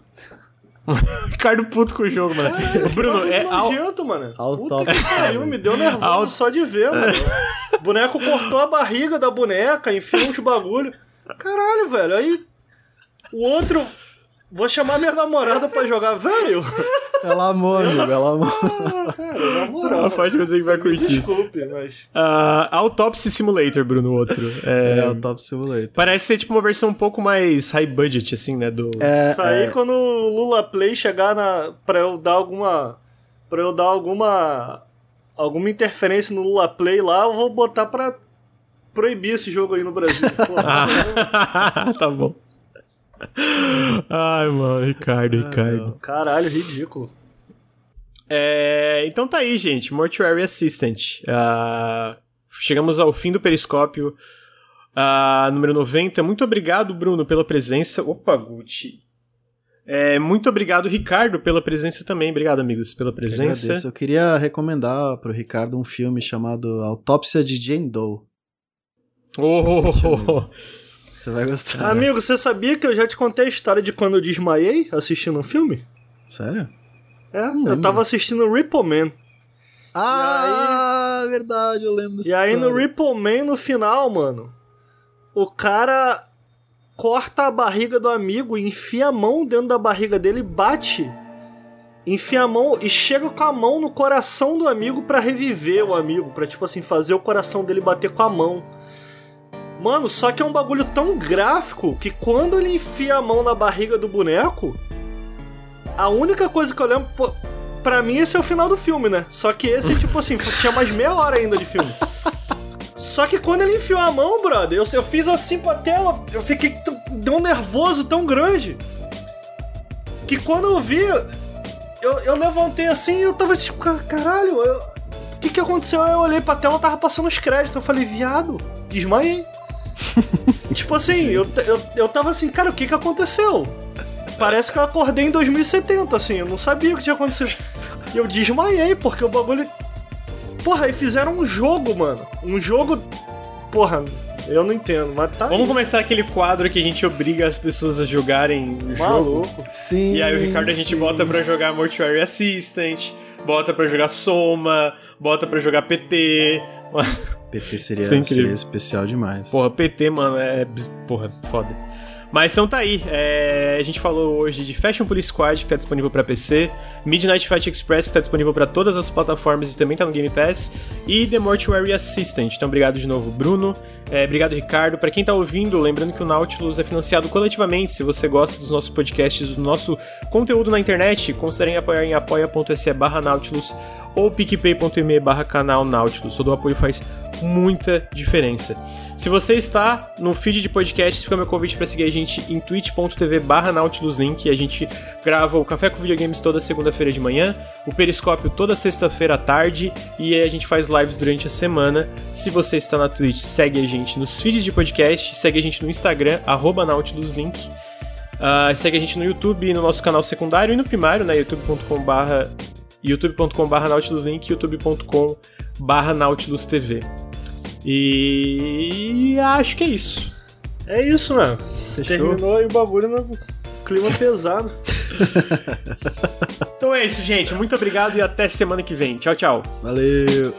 Ricardo puto com o jogo, mano. Caralho, que Bruno, é ao... nojento, mano. ao Puta top. que pariu, me deu nervoso Ao- só de ver, mano. O boneco cortou a barriga da boneca, enfiou uns bagulho. Caralho, velho. Aí o outro. Vou chamar minha namorada pra jogar, velho. Ela amou, amigo, ela amou. Ah, cara, na moral. Ah, pode você que vai curtir. Desculpe, mas. Ah, Autopsy Simulator, Bruno, o outro. É, É, Top Simulator. Parece ser tipo uma versão um pouco mais high budget, assim, né? Do... É, Isso aí é, quando o Lula Play chegar na. pra eu dar alguma. pra eu dar alguma. alguma interferência no Lula Play lá, eu vou botar pra proibir esse jogo aí no Brasil. Porra. Ah, tá bom. Ai, mano, Ricardo, Ricardo. Caralho, ridículo. É, então tá aí, gente. Mortuary Assistant. Ah, chegamos ao fim do periscópio. ah, número 90. Muito obrigado, Bruno, pela presença. Opa, Gucci. É, muito obrigado, Ricardo, pela presença também. Obrigado, amigos, pela eu presença. agradeço. Eu queria recomendar pro Ricardo um filme chamado Autópsia de Jane Doe. Oh, oh, oh, oh. Você vai gostar. Amigo, você sabia que eu já te contei a história de quando eu desmaiei assistindo um filme? Sério? É, Não eu lembro. tava assistindo Ripple Man. Ah, verdade, eu lembro dessa E aí no. Ripple Man, no final, mano, o cara corta a barriga do amigo, enfia a mão dentro da barriga dele, bate, enfia a mão e chega com a mão no coração do amigo pra reviver o amigo, pra tipo assim, fazer o coração dele bater com a mão. Mano, só que é um bagulho tão gráfico que quando ele enfia a mão na barriga do boneco, a única coisa que eu lembro. Pra mim, esse é o final do filme, né? Só que esse, tipo assim, tinha mais meia hora ainda de filme. Só que quando ele enfiou a mão, brother, eu, eu fiz assim pra tela, eu fiquei. t- Deu um nervoso tão grande. Que quando eu vi, eu, eu levantei assim e eu tava tipo, "Ca- caralho, o que que aconteceu? Eu olhei pra tela, tava passando os créditos. Eu falei, viado, desmaiei. Tipo assim, eu, eu, eu tava assim, cara, o que que aconteceu? Parece que eu acordei em 2070, assim, eu não sabia o que tinha acontecido. E eu desmaiei, porque o bagulho. Porra, aí fizeram um jogo, mano. Um jogo. Porra, eu não entendo, mas tá. Vamos aí. começar aquele quadro que a gente obriga as pessoas a jogarem o jogo. Maluco. Sim. E aí o Ricardo a gente sim. bota pra jogar Mortuary Assistant, bota pra jogar Soma, bota pra jogar PT. PT seria, é seria especial demais. Porra, PT, mano, é. Porra, foda. Mas então tá aí. é, a gente falou hoje de Fashion Police Squad, que tá disponível pra PC, Midnight Fight Express, que tá disponível pra todas as plataformas e também tá no Game Pass, e The Mortuary Assistant. Então obrigado de novo, Bruno. É, obrigado, Ricardo. Pra quem tá ouvindo, lembrando que o Nautilus é financiado coletivamente. Se você gosta dos nossos podcasts, do nosso conteúdo na internet, considerem apoiar em apoia.se barra Nautilus ou picpay.me barra canal Nautilus. Todo o apoio faz muita diferença. Se você está no feed de podcasts, fica meu convite para seguir a gente em twitch.tv barra nautiluslink. A gente grava o Café com Videogames toda segunda-feira de manhã, o Periscópio toda sexta-feira à tarde e a gente faz lives durante a semana. Se você está na Twitch, segue a gente nos feeds de podcast, segue a gente no Instagram, arroba nautiluslink. Ah, segue a gente no YouTube, no nosso canal secundário e no primário, né? youtube.com barra youtube.com barra nautiluslink youtube.com barra nautilustv e acho que é isso. É isso, né? Fechou? Terminou aí o bagulho no clima pesado. Então é isso, gente. Muito obrigado e até semana que vem. Tchau, tchau. Valeu.